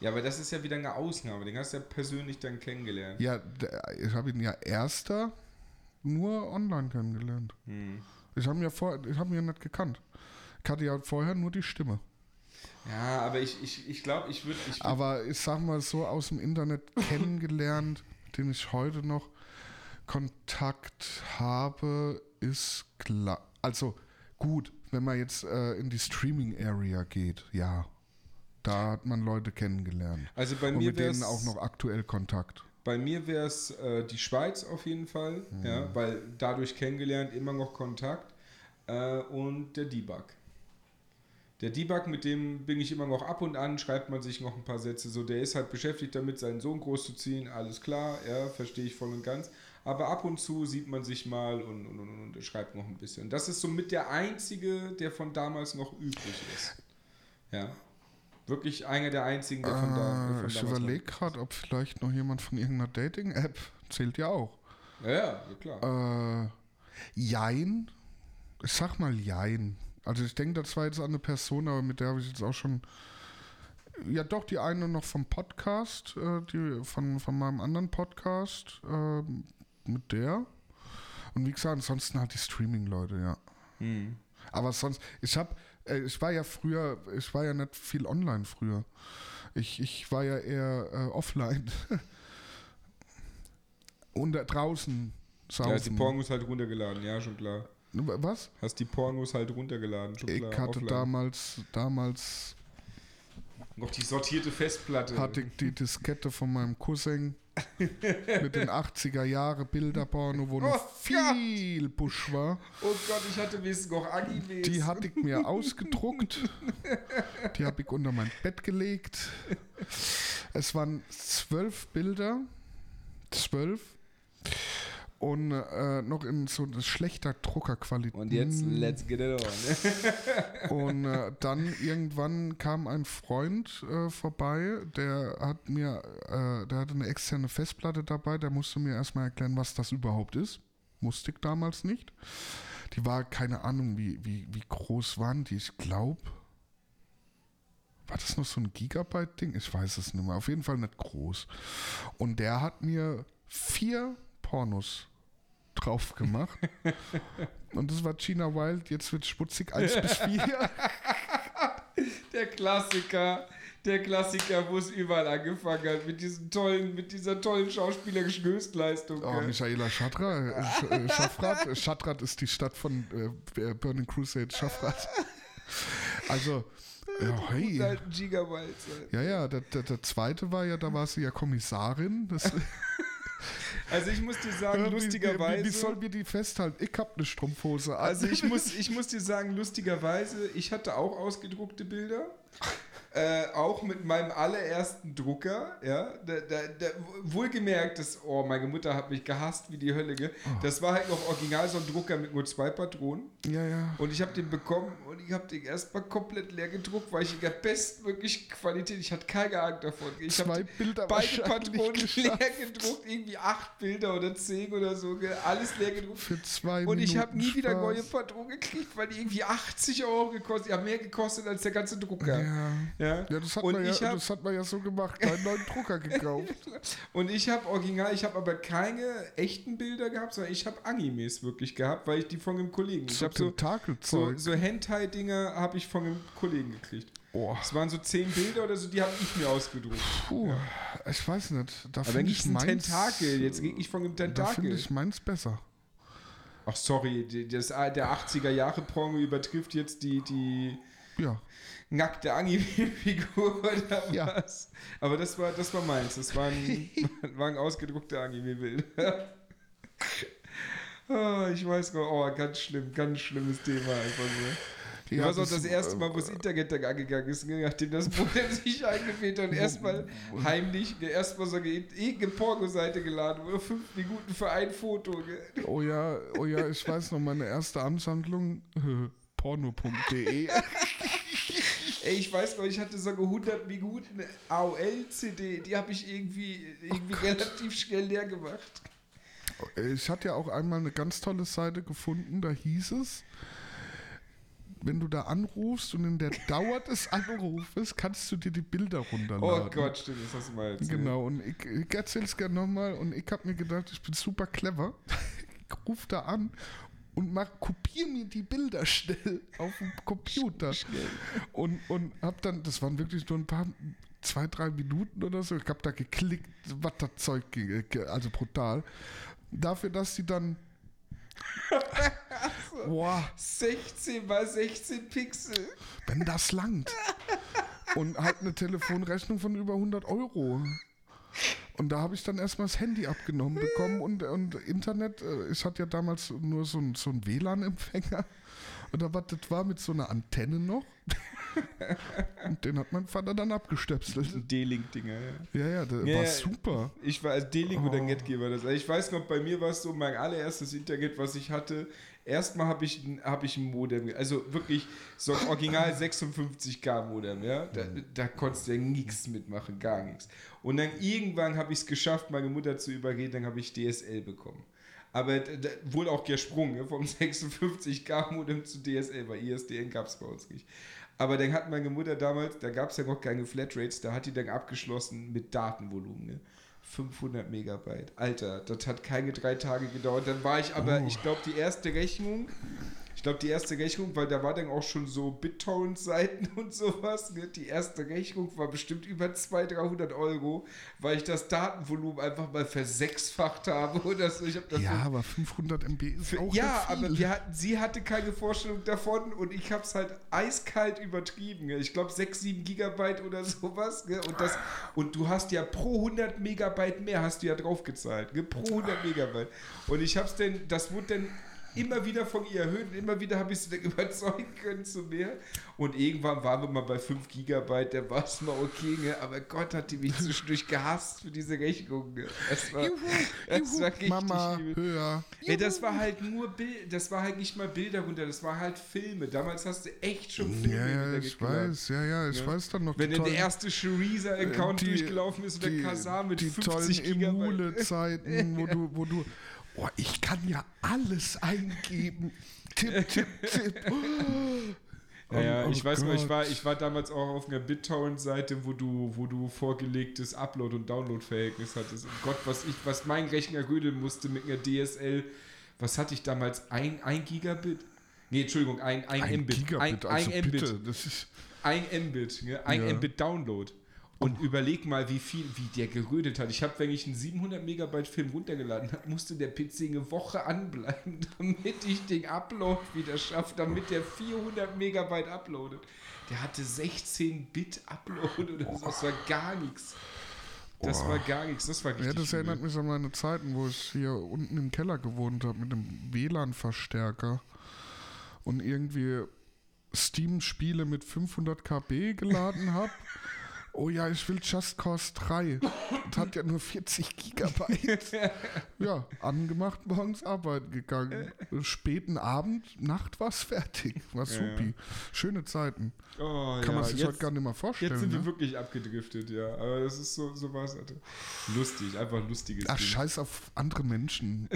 Ja, aber das ist ja wieder eine Ausnahme. Den hast du ja persönlich dann kennengelernt. Ja, ich habe ihn ja erster nur online kennengelernt. Hm. Ich habe ihn ja vor, ich habe ihn ja nicht gekannt. Hatte ja vorher nur die Stimme. Ja, aber ich, ich, ich glaube, ich würde. Würd aber ich sag mal so aus dem Internet <laughs> kennengelernt, den ich heute noch Kontakt habe, ist klar. Also gut, wenn man jetzt äh, in die Streaming-Area geht, ja. Da hat man Leute kennengelernt. Also bei Und mir mit denen auch noch aktuell Kontakt. Bei mir wäre es äh, die Schweiz auf jeden Fall, mhm. ja, weil dadurch kennengelernt, immer noch Kontakt. Äh, und der Debug. Der Debug, mit dem bin ich immer noch ab und an, schreibt man sich noch ein paar Sätze. So, der ist halt beschäftigt damit, seinen Sohn großzuziehen, alles klar, ja, verstehe ich voll und ganz. Aber ab und zu sieht man sich mal und, und, und, und schreibt noch ein bisschen. Das ist somit der einzige, der von damals noch übrig ist. Ja. Wirklich einer der einzigen, der von, da, der von Ich überlege gerade, ob vielleicht noch jemand von irgendeiner Dating-App zählt ja auch. Ja, ja, klar. Äh, Jein. Ich sag mal Jein. Also ich denke, das war jetzt eine Person, aber mit der habe ich jetzt auch schon. Ja, doch, die eine noch vom Podcast, äh, die von, von meinem anderen Podcast, äh, mit der. Und wie gesagt, ansonsten halt die Streaming-Leute, ja. Mhm. Aber sonst, ich habe äh, ich war ja früher, ich war ja nicht viel online früher. Ich, ich war ja eher äh, offline. <laughs> Und da draußen Saufen. Ja, die Pornos halt runtergeladen, ja, schon klar. Was? Hast die Pornos halt runtergeladen, schon Ich hatte offline. damals, damals Noch die sortierte Festplatte. hatte ich die Diskette von meinem Cousin <laughs> mit den 80er Jahre Bilderporno, wo noch Oh viel Busch war. oh Gott, ich hatte wenigstens noch Animes. Die hatte ich mir ausgedruckt. Die habe ich unter mein Bett gelegt. Es waren zwölf Bilder. Zwölf. Und äh, noch in so schlechter Druckerqualität. Und jetzt, let's get it on. <laughs> <laughs> Und äh, dann irgendwann kam ein Freund äh, vorbei, der hat mir, äh, der hatte eine externe Festplatte dabei, der musste mir erstmal erklären, was das überhaupt ist. Musste ich damals nicht. Die war, keine Ahnung, wie, wie, wie groß waren die? Ich glaube, war das noch so ein Gigabyte-Ding? Ich weiß es nicht mehr. Auf jeden Fall nicht groß. Und der hat mir vier Pornos drauf gemacht. <laughs> Und das war Gina Wild, jetzt wird Schmutzig 1 bis <laughs> 4. Der Klassiker, der Klassiker, wo es überall angefangen hat, mit diesen tollen, mit dieser tollen schauspielerischen Höchstleistung. Oh, gell? Michaela Schatra, äh, Sch äh, Schaffrath. <laughs> Schaffrath ist die Stadt von äh, Burning Crusade, Schaffrath. Also, ja, hey. ey. Ja, ja, der, der, der zweite war ja, da war sie ja Kommissarin. Das, <laughs> Also ich muss dir sagen, Wie- lustigerweise. Wie, wie sollen wir die festhalten? Ich hab eine Strumpfhose an. Also ich muss, <laughs> ich muss dir sagen, lustigerweise, ich hatte auch ausgedruckte Bilder. Äh, auch mit meinem allerersten Drucker, ja, da, da, da, wohlgemerkt, das, oh, meine Mutter hat mich gehasst wie die Hölle, gell? das war halt noch original so ein Drucker mit nur zwei Patronen ja, ja. und ich habe den bekommen und ich habe den erstmal komplett leer gedruckt, weil ich in der wirklich Qualität, ich hatte keine Ahnung davon. Ich Zwei habe beide Patronen <laughs> leer gedruckt, irgendwie acht Bilder oder zehn oder so, alles leer gedruckt. Für zwei Und ich Minuten habe nie wieder Spaß. neue Patronen gekriegt, weil die irgendwie 80 Euro gekostet, ja mehr gekostet als der ganze Drucker. Ja. Ja, Ja, das hat, und, man ja, ich hab, das hat man ja so gemacht. Keinen neuen Drucker gekauft. <laughs> und ich habe original, ich habe aber keine echten Bilder gehabt, sondern ich habe Animes wirklich gehabt, weil ich die von einem Kollegen. Ich So habe so, so, Hentai-Dinger habe ich von einem Kollegen gekriegt. Oh, Es waren so 10 Bilder oder so, die habe ich mir ausgedruckt. puh, ich weiß nicht. Da finde ich ein meins, Tentakel, jetzt rede ich von einem Da finde Tentakel. ich meins besser. Ach sorry, das, der 80er Jahre Porno übertrifft jetzt die, die Ja. nackte Anime-Figur <laughs> oder Ja. was? Aber das war, das war meins. Das waren, <laughs> waren ausgedruckte Anime-Bilder. <laughs> oh, ich weiß gar oh, ganz schlimm, ganz schlimmes Thema einfach so. Ja, das war auch das, erste Mal, äh, wo das Internet da angegangen ist, ne, nachdem das Modem sich eingewählt hat und erstmal heimlich, erstmal so eine irgendeine Porno-Seite geladen wurde, fünf Minuten für ein Foto. gell. Oh ja, oh ja, ich weiß noch, meine erste Amtshandlung, äh, porno.de. Ey, ich weiß noch, ich hatte so eine 100 Minuten AOL-CD, die habe ich irgendwie, irgendwie relativ schnell leer gemacht. Ich hatte ja auch einmal eine ganz tolle Seite gefunden, da hieß es, wenn du da anrufst und in der <laughs> Dauer des Anrufes kannst du dir die Bilder runterladen. Oh Gott, stimmt, das hast du mal erzählt. Genau, und ich, ich erzähle es gerne nochmal und ich habe mir gedacht, ich bin super clever. <laughs> Ich rufe da an und mach, kopiere mir die Bilder schnell auf dem Computer. Und, und hab dann, das waren wirklich nur ein paar, zwei, drei Minuten oder so, ich habe da geklickt, was das Zeug ging, also brutal. Dafür, dass die dann. <laughs> Boah, 16 mal 16 Pixel. wenn das langt. Und halt eine Telefonrechnung von über 100 Euro. Und da habe ich dann erstmal das Handy abgenommen bekommen und, und Internet, äh, ich hatte ja damals nur so ein, so WLAN-Empfänger. Und da war, das war mit so einer Antenne noch. <laughs> und den hat mein Vater dann abgestöpselt. D-Link-Dinger, ja. Ja, ja, der Ja, war ja. super. Ich war als D-Link oder Oh. Netgeber das. Ich weiß noch, bei mir war es so, mein allererstes Internet, was ich hatte. Erstmal habe ich, ein- hab ich ein Modem, also wirklich so ein Original <laughs> 56K Modem, ja. Da, da konntest du ja nichts mitmachen, gar nichts. Und dann irgendwann habe ich es geschafft, meine Mutter zu überreden, dann habe ich DSL bekommen. Aber wohl auch gesprungen, ja, vom <laughs> 56K Modem zu DSL, weil ISDN gab es bei uns nicht. Aber dann hat meine Mutter damals, da gab es ja noch keine Flatrates, da hat die dann abgeschlossen mit Datenvolumen. Ne? 500 Megabyte. Alter, das hat keine drei Tage gedauert. Dann war ich aber, Oh. ich glaube, die erste Rechnung, glaube, die erste Rechnung, weil da war dann auch schon so BitTorrent-Seiten <laughs> und sowas. Ne? Die erste Rechnung war bestimmt über 200, 300 Euro, weil ich das Datenvolumen einfach mal versechsfacht habe oder so. Ich hab das Ja, so aber 500 MB ist für, auch ja, aber wir hatten, sie hatte keine Vorstellung davon und ich habe es halt eiskalt übertrieben. Ne? Ich glaube 6, 7 Gigabyte oder sowas. Ne? Und, das, und du hast ja pro 100 Megabyte mehr hast du ja draufgezahlt. Ne? Pro 100 Megabyte. Und ich habe es denn, das wurde dann immer wieder von ihr erhöht und immer wieder habe ich sie dann <laughs> überzeugen können zu mehr. Und irgendwann waren wir mal bei 5 Gigabyte, da war es mal okay, ne? aber Gott hat die mich zwischendurch gehasst für diese Rechnung. Ne? Das war, das war richtig Mama, übel. höher. Ey, das war halt nur Bild, das war halt nicht mal Bilder runter, das war halt Filme. Damals hast du echt schon Filme Ja, ja, ich weiß, ja, ja, ich Ja. weiß dann noch. Wenn die dann der erste Shariza-Account durchgelaufen ist oder die- Kazar mit die 50 tollen Gigabyte. Emule-Zeiten, wo du, wo du, <laughs> oh, ich kann ja alles eingeben. Tipp, tipp, tipp. <laughs> Ja, ja, Oh, ich oh weiß noch, ich Gott. war, ich war damals auch auf einer BitTorrent-Seite, wo du, wo du vorgelegtes Upload- und Download-Verhältnis hattest. Und Gott, was ich, was mein Rechner rödeln musste mit einer DSL, was hatte ich damals? Ein, ein Gigabit? Nee, Entschuldigung, ein, ein, Ein Mbit. Gigabit, ein, also ein Mbit. bitte, das ist... Ein Mbit, ne? ein Ja. Mbit Download. Und überleg mal, wie viel, wie der gerödet hat. Ich habe, wenn ich einen 700 Megabyte Film runtergeladen habe, musste der PC eine Woche anbleiben, <laughs> damit ich den Upload wieder schaffe, damit der 400 Megabyte uploadet. Der hatte 16 Bit Upload oder so. Das war gar nichts. Das Oh. war gar nichts. Das war richtig Ja, das übel. erinnert mich an meine Zeiten, wo ich hier unten im Keller gewohnt habe mit einem WLAN-Verstärker und irgendwie Steam-Spiele mit 500 KB geladen habe. Oh ja, ich will Just Cause 3. Das hat ja nur 40 Gigabyte. <laughs> Ja, angemacht, morgens arbeiten gegangen. Späten Abend, Nacht war's fertig. War supi. Schöne Zeiten. Oh, Kann ja, man sich jetzt- heute gar nicht mehr vorstellen. Jetzt sind wir ne? wirklich abgedriftet, ja. Aber das ist so, so was. Lustig, einfach lustiges Ach, Ding. scheiß auf andere Menschen.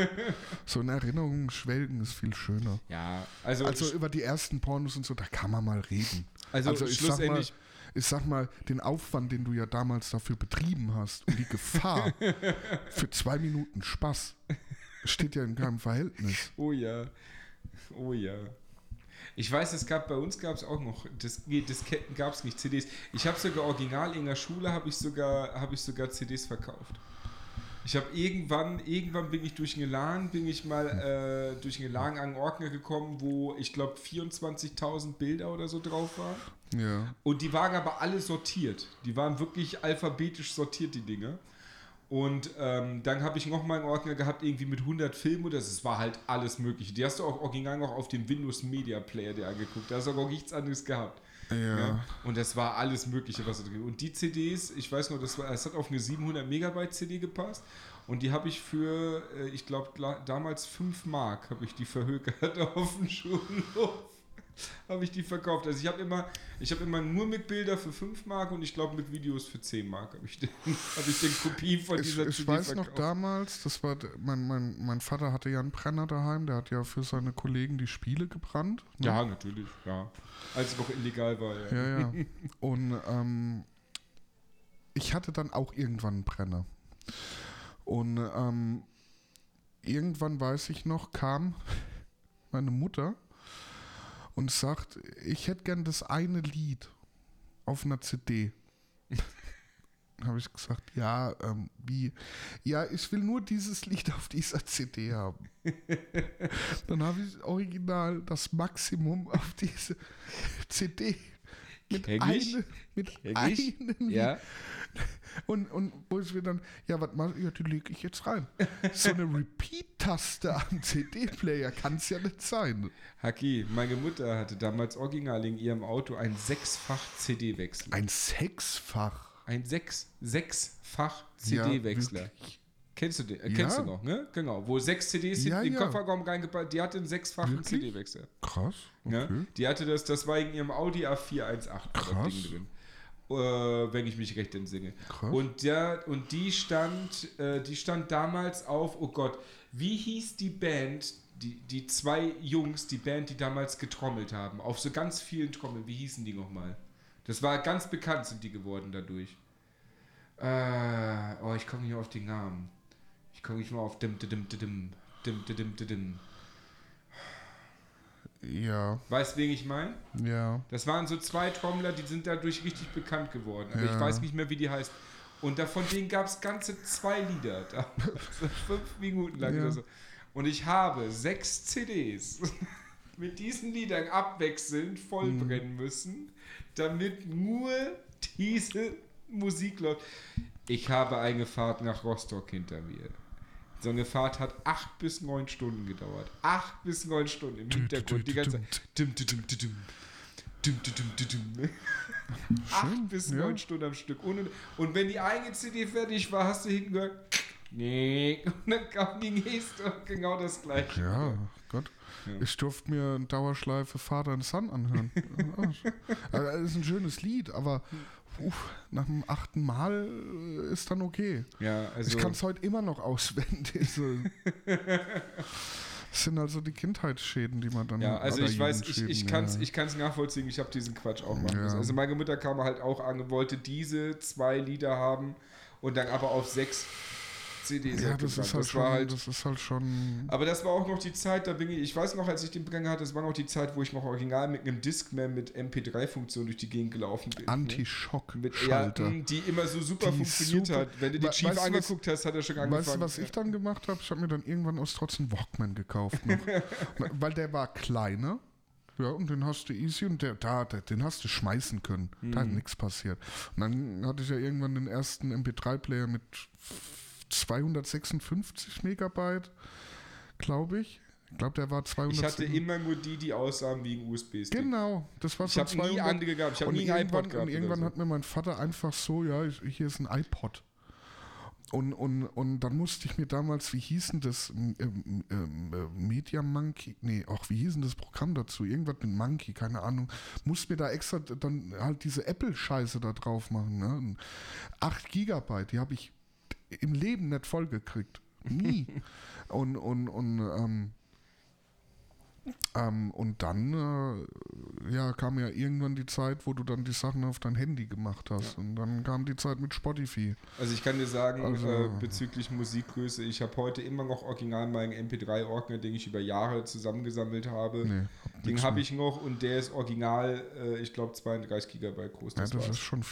<laughs> so in Erinnerungen schwelgen ist viel schöner. Ja, also, Also über die ersten Pornos und so, da kann man mal reden. also, also ich sag mal, schlussendlich, ich sag mal, den Aufwand, den du ja damals dafür betrieben hast und die Gefahr <laughs> für zwei Minuten Spaß steht ja in keinem Verhältnis. oh ja, oh ja. Ich weiß, es gab bei uns gab es auch noch, das, nee, Disketten gab es nicht, CDs. Ich habe sogar original in der Schule habe ich sogar habe ich sogar CDs verkauft. Ich habe irgendwann, irgendwann bin ich durch einen Laden, bin ich mal äh, durch einen Laden an Ordner gekommen, wo ich glaube 24.000 Bilder oder so drauf waren. Ja. Und die waren aber alle sortiert. Die waren wirklich alphabetisch sortiert, die Dinge. Und ähm, dann habe ich nochmal einen Ordner gehabt, irgendwie mit 100 Filmen oder es war halt alles mögliche. Die hast du auch original noch auf dem Windows Media Player dir angeguckt. Da hast du aber auch nichts anderes gehabt. Ja. Und das war alles Mögliche, was da drin Und die CDs, ich weiß noch, das, war, das hat auf eine 700 Megabyte CD gepasst. Und die habe ich für, äh, ich glaube, damals 5 Mark habe ich die verhökert <laughs> auf dem Schulhof. <laughs> habe ich die verkauft. Also ich habe immer, ich habe immer nur mit Bilder für 5 Mark und ich glaube mit Videos für 10 Mark habe ich, den- <laughs> hab ich den Kopie von Ich, dieser ich CD weiß noch verkauft. damals, das war mein, mein, mein Vater hatte ja einen Brenner daheim, der hat ja für seine Kollegen die Spiele gebrannt. ne? Ja, natürlich, ja. Als es noch illegal war, ja. Ja, ja. <laughs> Und ähm, ich hatte dann auch irgendwann einen Brenner. Und ähm, irgendwann weiß ich noch, kam meine Mutter und sagt, ich hätte gern das eine Lied auf einer CD. <laughs> habe ich gesagt, ja, ähm, wie? Ja, ich will nur dieses Lied auf dieser CD haben. <laughs> Dann habe ich original das Maximum auf diese CD mit, Kenn ich. eine, mit einem. Ja. <laughs> Und, und wo ich mir dann, ja, was mach ich? Ja, die lege ich jetzt rein. So eine Repeat-Taste am <laughs> CD-Player kann es ja nicht sein. Haki, meine Mutter hatte damals original in ihrem Auto einen sechsfach CD-Wechsel. Ein Sechsfach. Ein sechs, sechsfach Ja, CD-Wechsler. wirklich. Kennst du den? Äh, Ja. kennst du noch, ne? Genau. Wo sechs CDs Ja, in den ja. Kofferraum reingepackt, die hatte einen sechsfachen? CD-Wechsler. Krass. Okay. Ne? Die hatte das, das war in ihrem Audi A418 war das Krass. Ding drin. Äh, wenn ich mich recht entsinne. Krass. Und, der, und die stand, äh, die stand damals auf, oh Gott, wie hieß die Band, die, die zwei Jungs, die Band, die damals getrommelt haben, auf so ganz vielen Trommeln, wie hießen die nochmal? Das war ganz bekannt, sind die geworden dadurch. Äh, oh, ich komme nicht auf den Namen gucke ich mal auf dim, dim, dim, dim, dim, dim, dim. Ja. Weißt du, wen ich meine? Ja. Das waren so zwei Trommler, die sind dadurch richtig bekannt geworden. Aber ja. ich weiß nicht mehr, wie die heißt. Und davon denen gab es ganze zwei Lieder. <laughs> fünf Minuten lang ja. oder so. Und ich habe sechs CDs <laughs> mit diesen Liedern abwechselnd vollbrennen mhm. müssen, damit nur diese Musik läuft. Ich habe eine Fahrt nach Rostock hinter mir. So eine Fahrt hat acht bis neun Stunden gedauert. Acht bis neun Stunden im Hintergrund. Die ganze Zeit. Acht bis neun Stunden am Stück. Und, und wenn die eine CD fertig war, hast du hinten gehört, nee. <laughs> Und dann kam die nächste und genau das gleiche. Ja, Gott. Ja. Ich durfte mir in Dauerschleife Father and Son anhören. <laughs> Ja, das ist ein schönes Lied, aber uff, nach dem achten Mal ist dann okay. Ja, also. ich kann es heute immer noch auswendig. Das sind also die Kindheitsschäden, die man dann Ja, also ich weiß, ich, ich kann es ja. ich kann's nachvollziehen, ich habe diesen Quatsch auch machen Ja. müssen. Also meine Mutter kam halt auch an, wollte diese zwei Lieder haben und dann aber auf sechs CDs. Ja, das ist halt das schon, war halt das ist halt schon. Aber das war auch noch die Zeit, da bin ich, ich weiß noch, als ich den Brenner hatte, das war noch die Zeit, wo ich noch original mit einem Discman mit MP3-Funktion durch die Gegend gelaufen bin. ne? Mit, ja, Anti-Schock-Schalter. mh, die immer so super Die funktioniert super- hat. Wenn du die Chief du, was- angeguckt hast, hat er schon angefangen. Weißt du, was ich dann gemacht habe? Ich habe mir dann irgendwann aus Trotz einen Walkman gekauft. <laughs> Weil der war kleiner. Ja, und den hast du easy und der, da, der, den hast du schmeißen können. Da hat nichts passiert. Und dann hatte ich ja irgendwann den ersten MP3-Player mit 256 Megabyte, glaube ich. Ich glaube, der war Ich 200. hatte immer nur die, die aussahen wie ein USB-Stick. Genau, das war Ich so habe nie 200. andere gehabt. Ich habe nie einen irgendwann, iPod gehabt. und irgendwann oder hat mir mein Vater einfach so, ja, ich, hier ist ein iPod. Und, und, und dann musste ich mir damals, wie hieß denn das, ähm, ähm, äh, Media Monkey, nee, auch wie hieß denn das Programm dazu? Irgendwas mit Monkey, keine Ahnung. Musste mir da extra dann halt diese Apple-Scheiße da drauf machen. Ne? Und 8 Gigabyte, die habe ich im Leben nicht vollgekriegt. Nie. <laughs> und, und, und, ähm, ähm, und dann äh, ja, kam ja irgendwann die Zeit, wo du dann die Sachen auf dein Handy gemacht hast. Und dann kam die Zeit mit Spotify. so. Also ich kann dir sagen, Also- äh, bezüglich Musikgröße, ich habe heute immer noch original meinen MP3-Ordner, den ich über Jahre zusammengesammelt habe. Nee, hab Den habe ich noch und der ist original, äh, ich glaube 32 Gigabyte groß. Ja, Das das war's. ist schon.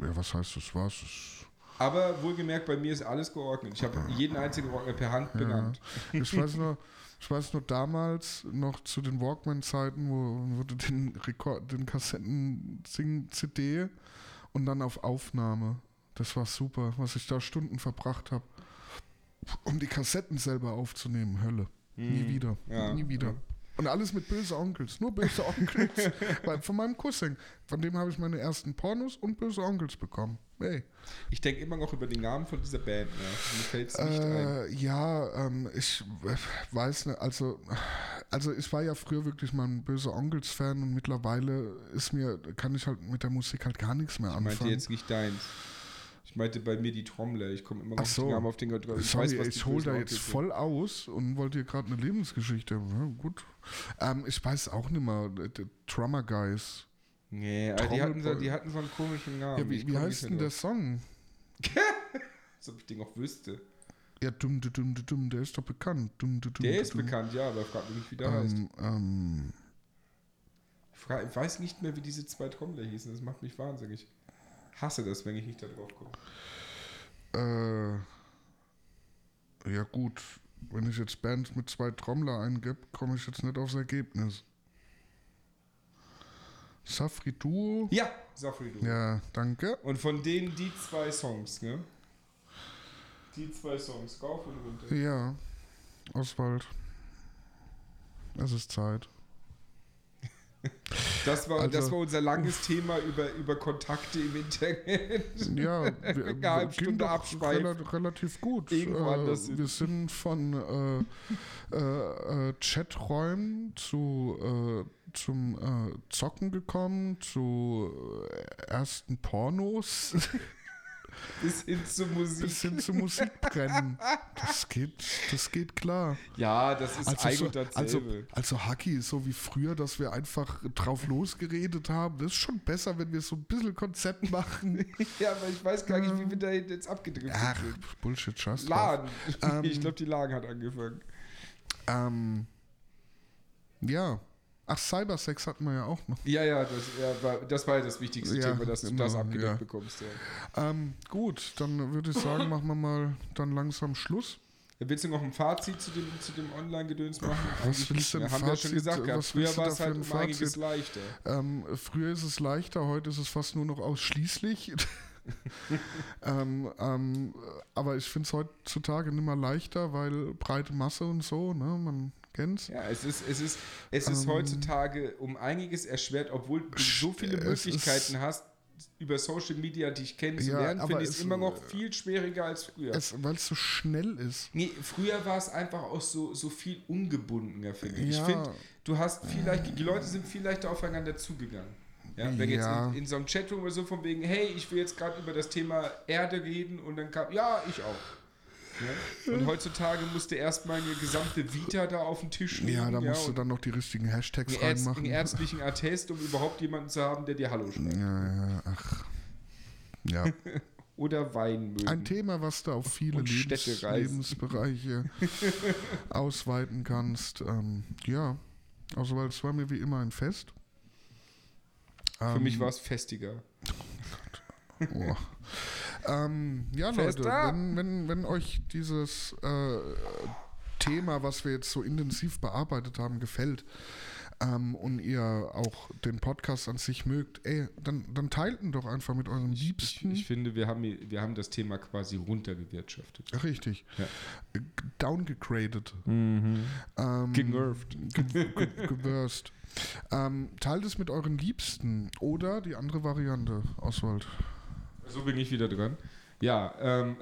Ja, was heißt das? Was? Das- Aber wohlgemerkt, bei mir ist alles geordnet. Ich habe jeden einzigen Ordner per Hand benannt. Ich weiß nur, ich weiß nur damals, noch zu den Walkman-Zeiten, wo, wo du den, Rekord, den Kassetten-CD und dann auf Aufnahme. Das war super, was ich da Stunden verbracht habe, um die Kassetten selber aufzunehmen. Hölle. Nie wieder. Hm. Ja, Nie wieder. ja. Und alles mit böse Onkels. Nur böse Onkels. <laughs> Von meinem Cousin. Von dem habe ich meine ersten Pornos und böse Onkels bekommen. Hey. Ich denke immer noch über den Namen von dieser Band. Ja. Mir fällt es nicht ein. Äh, ja, ähm, ich weiß nicht, also, also ich war ja früher wirklich mal ein böser Onkels-Fan und mittlerweile ist mir, kann ich halt mit der Musik halt gar nichts mehr Ich meinte anfangen. jetzt nicht deins. Ich meinte bei mir die Trommler. Ich komme immer noch so. auf den auf den drauf. Ich Sorry, weiß, ich hole da jetzt sind. voll aus und wollte hier gerade eine Lebensgeschichte. Ja, gut. Ähm, ich weiß auch nicht mehr. Drummer Guys. Nee, aber die hatten, so, die hatten so einen komischen Namen. Ja, wie, Ich wie heißt denn der Song? <laughs> Als ob ich den auch wüsste. Ja, dumm, dumm, dumm, dumm, der ist doch bekannt. Dumm, dumm, Der dumm, ist dumm. bekannt, ja, aber frag mich nicht, wie der heißt. Ähm, ähm, Ich, fra- ich weiß nicht mehr, wie diese zwei Trommler hießen. Das macht mich wahnsinnig. Hasse das, wenn ich nicht da drauf komme. Äh, ja gut, wenn ich jetzt Bands mit zwei Trommler eingebe, komme ich jetzt nicht aufs Ergebnis. Safri Duo. Ja, Safri Duo. Ja, danke. Und von denen die zwei Songs, ne? Die zwei Songs, rauf und runter. Ja, Oswald. Es ist Zeit. <laughs> Das war, Also- das war unser langes Thema über, über Kontakte im Internet. Ja, wir, <laughs> halbe ging Stunde doch Abschweif. rela relativ gut. Irgendwo anders Äh, hin. wir sind von äh, äh, äh, Chaträumen zu äh, zum äh, Zocken gekommen, zu ersten Pornos <laughs> Bis hin zur Musik. bis hin zu Musikbrennen. Das geht, das geht klar. Ja, das ist ein so, und also, also Haki ist so wie früher, dass wir einfach drauf losgeredet haben. Das ist schon besser, wenn wir so ein bisschen Konzept machen. <laughs> ja, aber ich weiß gar nicht, wie wir da jetzt abgedrückt Ach, sind. Bullshit, scheiß. Laden. <laughs> Ähm, ich glaube, die Lagen hat angefangen. Ähm, ja, Ach, Cybersex hatten wir ja auch noch. Ja, ja, das, ja, war, das war ja das wichtigste Ja, Thema, dass du das abgedeckt ja. bekommst. Ähm, gut, dann würde ich sagen, machen wir mal dann langsam Schluss. Willst du noch ein Fazit zu dem, zu dem Online-Gedöns machen? Was willst du denn. Haben wir ja schon Fazit? gesagt gehabt. Früher war es halt ein um einiges Fazit? leichter. Ähm, früher ist es leichter, heute ist es fast nur noch ausschließlich. <laughs> ähm, ähm, aber ich finde es heutzutage nicht mehr leichter, weil breite Masse und so, ne? Man kennt's. Ja, es ist, es ist, es ist Ähm, heutzutage um einiges erschwert, obwohl du so viele Möglichkeiten hast, über Social Media dich kennenzulernen, Ja, finde ich es immer noch viel schwieriger als früher. Weil es so schnell ist. Nee, früher war es einfach auch so, so viel ungebundener, finde ich. Ich Ja. finde, du hast vielleicht, die Leute sind viel leichter aufeinander zugegangen. Ja, wenn jetzt Ja. in, in so einem Chatroom oder so von wegen, hey, ich will jetzt gerade über das Thema Erde reden und dann kam, ja, ich auch. Ja? Und heutzutage musste erstmal eine gesamte Vita da auf den Tisch legen. Ja, da musst du und dann noch die richtigen Hashtags einen, reinmachen. einen ärztlichen Attest, um überhaupt jemanden zu haben, der dir Hallo schreibt. Ja, ja, ach. Ja. <laughs> Oder Wein mögen. Ein Thema, was du auf viele Lebens. Lebensbereiche <laughs> ausweiten kannst. Ähm, ja, also weil es war mir wie immer ein Fest. Für mich war es festiger. Oh. Ähm, ja, Leute, wenn, wenn, wenn euch dieses äh, Thema, was wir jetzt so intensiv bearbeitet haben, gefällt ähm, und ihr auch den Podcast an sich mögt, ey, dann, dann teilt ihn doch einfach mit euren Ich, Liebsten. ich finde, wir haben, wir haben das Thema quasi runtergewirtschaftet. Richtig. Ja. Downgegradet. Ähm, Genervt. Ge ge gewürst. Ähm, teilt es mit euren Liebsten. Oder die andere Variante, Oswald. So bin ich wieder dran. Ja, ähm,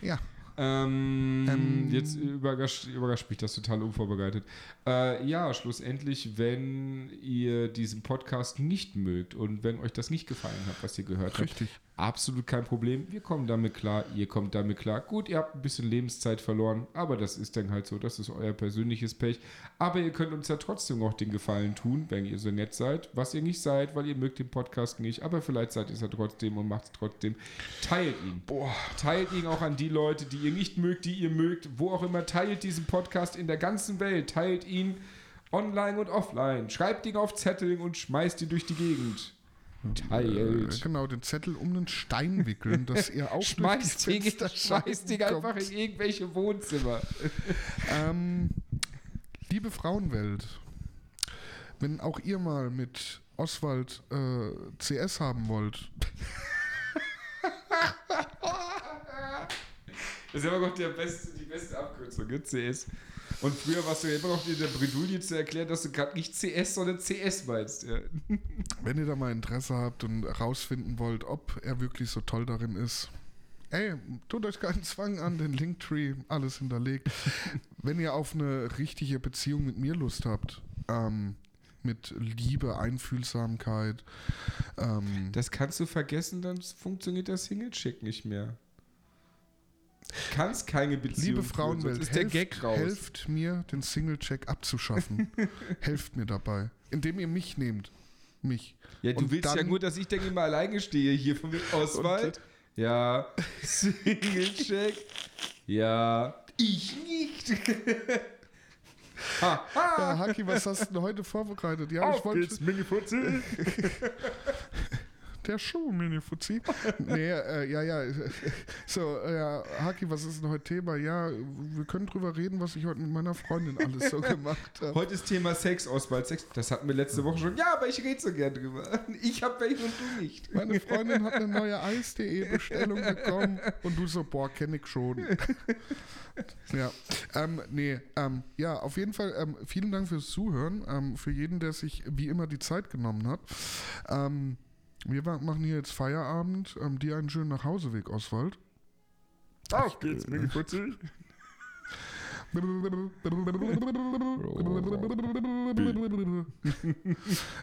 Ja. Ähm, Ähm. jetzt überrascht, überrascht mich das total unvorbereitet. Äh, ja, schlussendlich, wenn ihr diesen Podcast nicht mögt und wenn euch das nicht gefallen hat, was ihr gehört habt, Richtig. absolut kein Problem. Wir kommen damit klar, ihr kommt damit klar. Gut, ihr habt ein bisschen Lebenszeit verloren, aber das ist dann halt so, das ist euer persönliches Pech. Aber ihr könnt uns ja trotzdem noch den Gefallen tun, wenn ihr so nett seid, was ihr nicht seid, weil ihr mögt den Podcast nicht, aber vielleicht seid ihr es ja trotzdem und macht es trotzdem. Teilt ihn. Boah. Teilt ihn auch an die Leute, die ihr nicht mögt, die ihr mögt, wo auch immer. Teilt diesen Podcast in der ganzen Welt. Teilt ihn online und offline. Schreibt ihn auf Zetteln und schmeißt ihn durch die Gegend. Äh, Teilt. genau, den Zettel um den Stein wickeln, dass ihr <laughs> auch Schmeißt durch die ihn, Fensterscheiben schmeißt ihn <laughs> einfach kommt. in irgendwelche Wohnzimmer. <laughs> Ähm, liebe Frauenwelt, wenn auch ihr mal mit Oswald äh, CS haben wollt, Das ist aber noch der beste, die beste Abkürzung, ne? CS. Und früher warst du ja immer noch in der Bredouille zu erklären, dass du gerade nicht CS, sondern CS meinst. Ja. <laughs> wenn ihr da mal Interesse habt und herausfinden wollt, ob er wirklich so toll darin ist, ey, tut euch keinen Zwang an, den Linktree, alles hinterlegt. <laughs> wenn ihr auf eine richtige Beziehung mit mir Lust habt, ähm, mit Liebe, Einfühlsamkeit, ähm, Das kannst du vergessen, dann funktioniert der Single-Chick nicht mehr. Kannst keine Beziehung Liebe Frauenwelt, ist der helft, Gag raus. helft mir, den Single-Check abzuschaffen. <laughs> helft mir dabei. Indem ihr mich nehmt. Mich. Ja, du Und willst ja dann- nur, dass ich dann immer alleine stehe hier von mir Oswald. Ja, <laughs> Single-Check. Ja, ich nicht. <laughs> ha, ha. Ja, Haki, was hast du denn heute vorbereitet? Ja, ich Auf wollte. geht's, Mini-Fuzzi. Der Schuh, Mini-Fuzzi. nee, äh, ja, ja. <laughs> So, äh, ja, Haki, was ist denn heute Thema? Ja, wir können drüber reden, was ich heute mit meiner Freundin alles so <laughs> gemacht habe. Heute ist Thema Sex, Oswald. Sex, das hatten wir letzte Woche schon. Ja, aber ich rede so gern drüber. <laughs> Ich hab welche und du nicht. Meine Freundin hat eine neue Eis.de-Bestellung bekommen und du so, boah, kenne ich schon. ja, ähm, nee, ähm, ja, auf jeden Fall ähm, vielen Dank fürs Zuhören, ähm, für jeden, der sich wie immer die Zeit genommen hat. Ähm, wir machen hier jetzt Feierabend, ähm, dir einen schönen Nachhauseweg, Oswald. Auf geht's, Mini-Fuzzi. <laughs>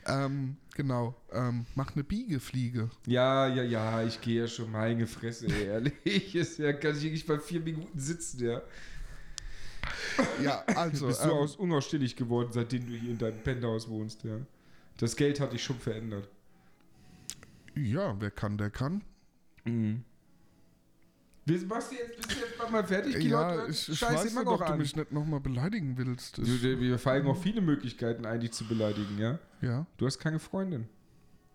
ähm, genau, ähm, mach eine Biegefliege. Ja, ja, ja, ich gehe ja schon meine Fresse, ehrlich. <laughs> Ist ja, kann ich nicht bei vier Minuten sitzen, ja. Ja, also, Bist du ähm, aus unausstehlich geworden, seitdem du hier in deinem Penthouse wohnst, ja. Das Geld hat dich schon verändert. Ja, wer kann, der kann. Wie machst du jetzt, bist du jetzt mal fertig, Ja, Gilot? ich, ich Scheiß weiß noch ob du mich nicht nochmal beleidigen willst. Du, du, Wir fallen auch viele Möglichkeiten ein, dich zu beleidigen, ja? ja. Du hast keine Freundin.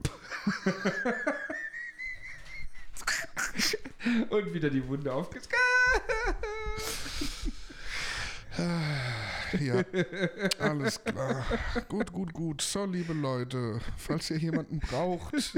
<laughs> Und wieder die Wunde aufgezogen. Ja, alles klar. Gut, gut, gut. So, liebe Leute, falls ihr jemanden braucht,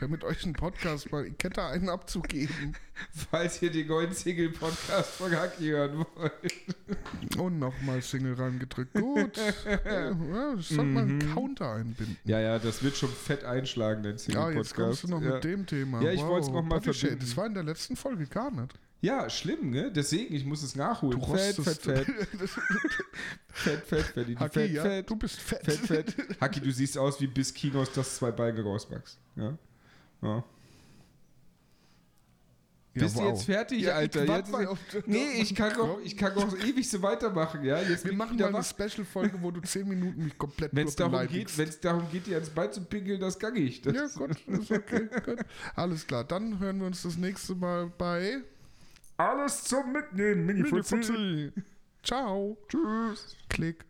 der mit euch einen Podcast mal, ich hätte einen abzugeben. <laughs> Falls ihr den neuen Single-Podcast von Haki hören wollt. Und nochmal Single reingedrückt. Gut. Ja, ich sollte mal einen Mhm. Counter einbinden. Ja, ja, das wird schon fett einschlagen, dein Ja, Single-Podcast. jetzt kommst du noch ja. mit dem Thema. Ja, ich wollt's noch mal Body Shade. verbinden. Das war in der letzten Folge gar nicht. Ja, schlimm, ne? Deswegen, ich muss es nachholen. Du fett, fett, <laughs> fett, fett, fett, fett, Haki, fett, ja, fett, du bist fett. fett, fett. <laughs> Haki, du siehst aus wie bis Kinos, das zwei Beine rauswachst. Ja? Ja. Ja, Bist du wow. jetzt fertig, Ja, Alter? Jetzt das- nee, ich kann auch, ich kann auch ewig so weitermachen, ja? Jetzt Wir machen mal eine. Special-Folge, wo du 10 Minuten mich komplett Wenn es darum geht, wenn es darum geht, dir ans Bein zu pinkeln, das kann ich. Das Ja, gut, ist okay. Alles klar, dann hören wir uns das nächste Mal bei Alles zum Mitnehmen, Mini-Fuzzi. Mini-Fuzzi. Ciao. Tschüss. Klick.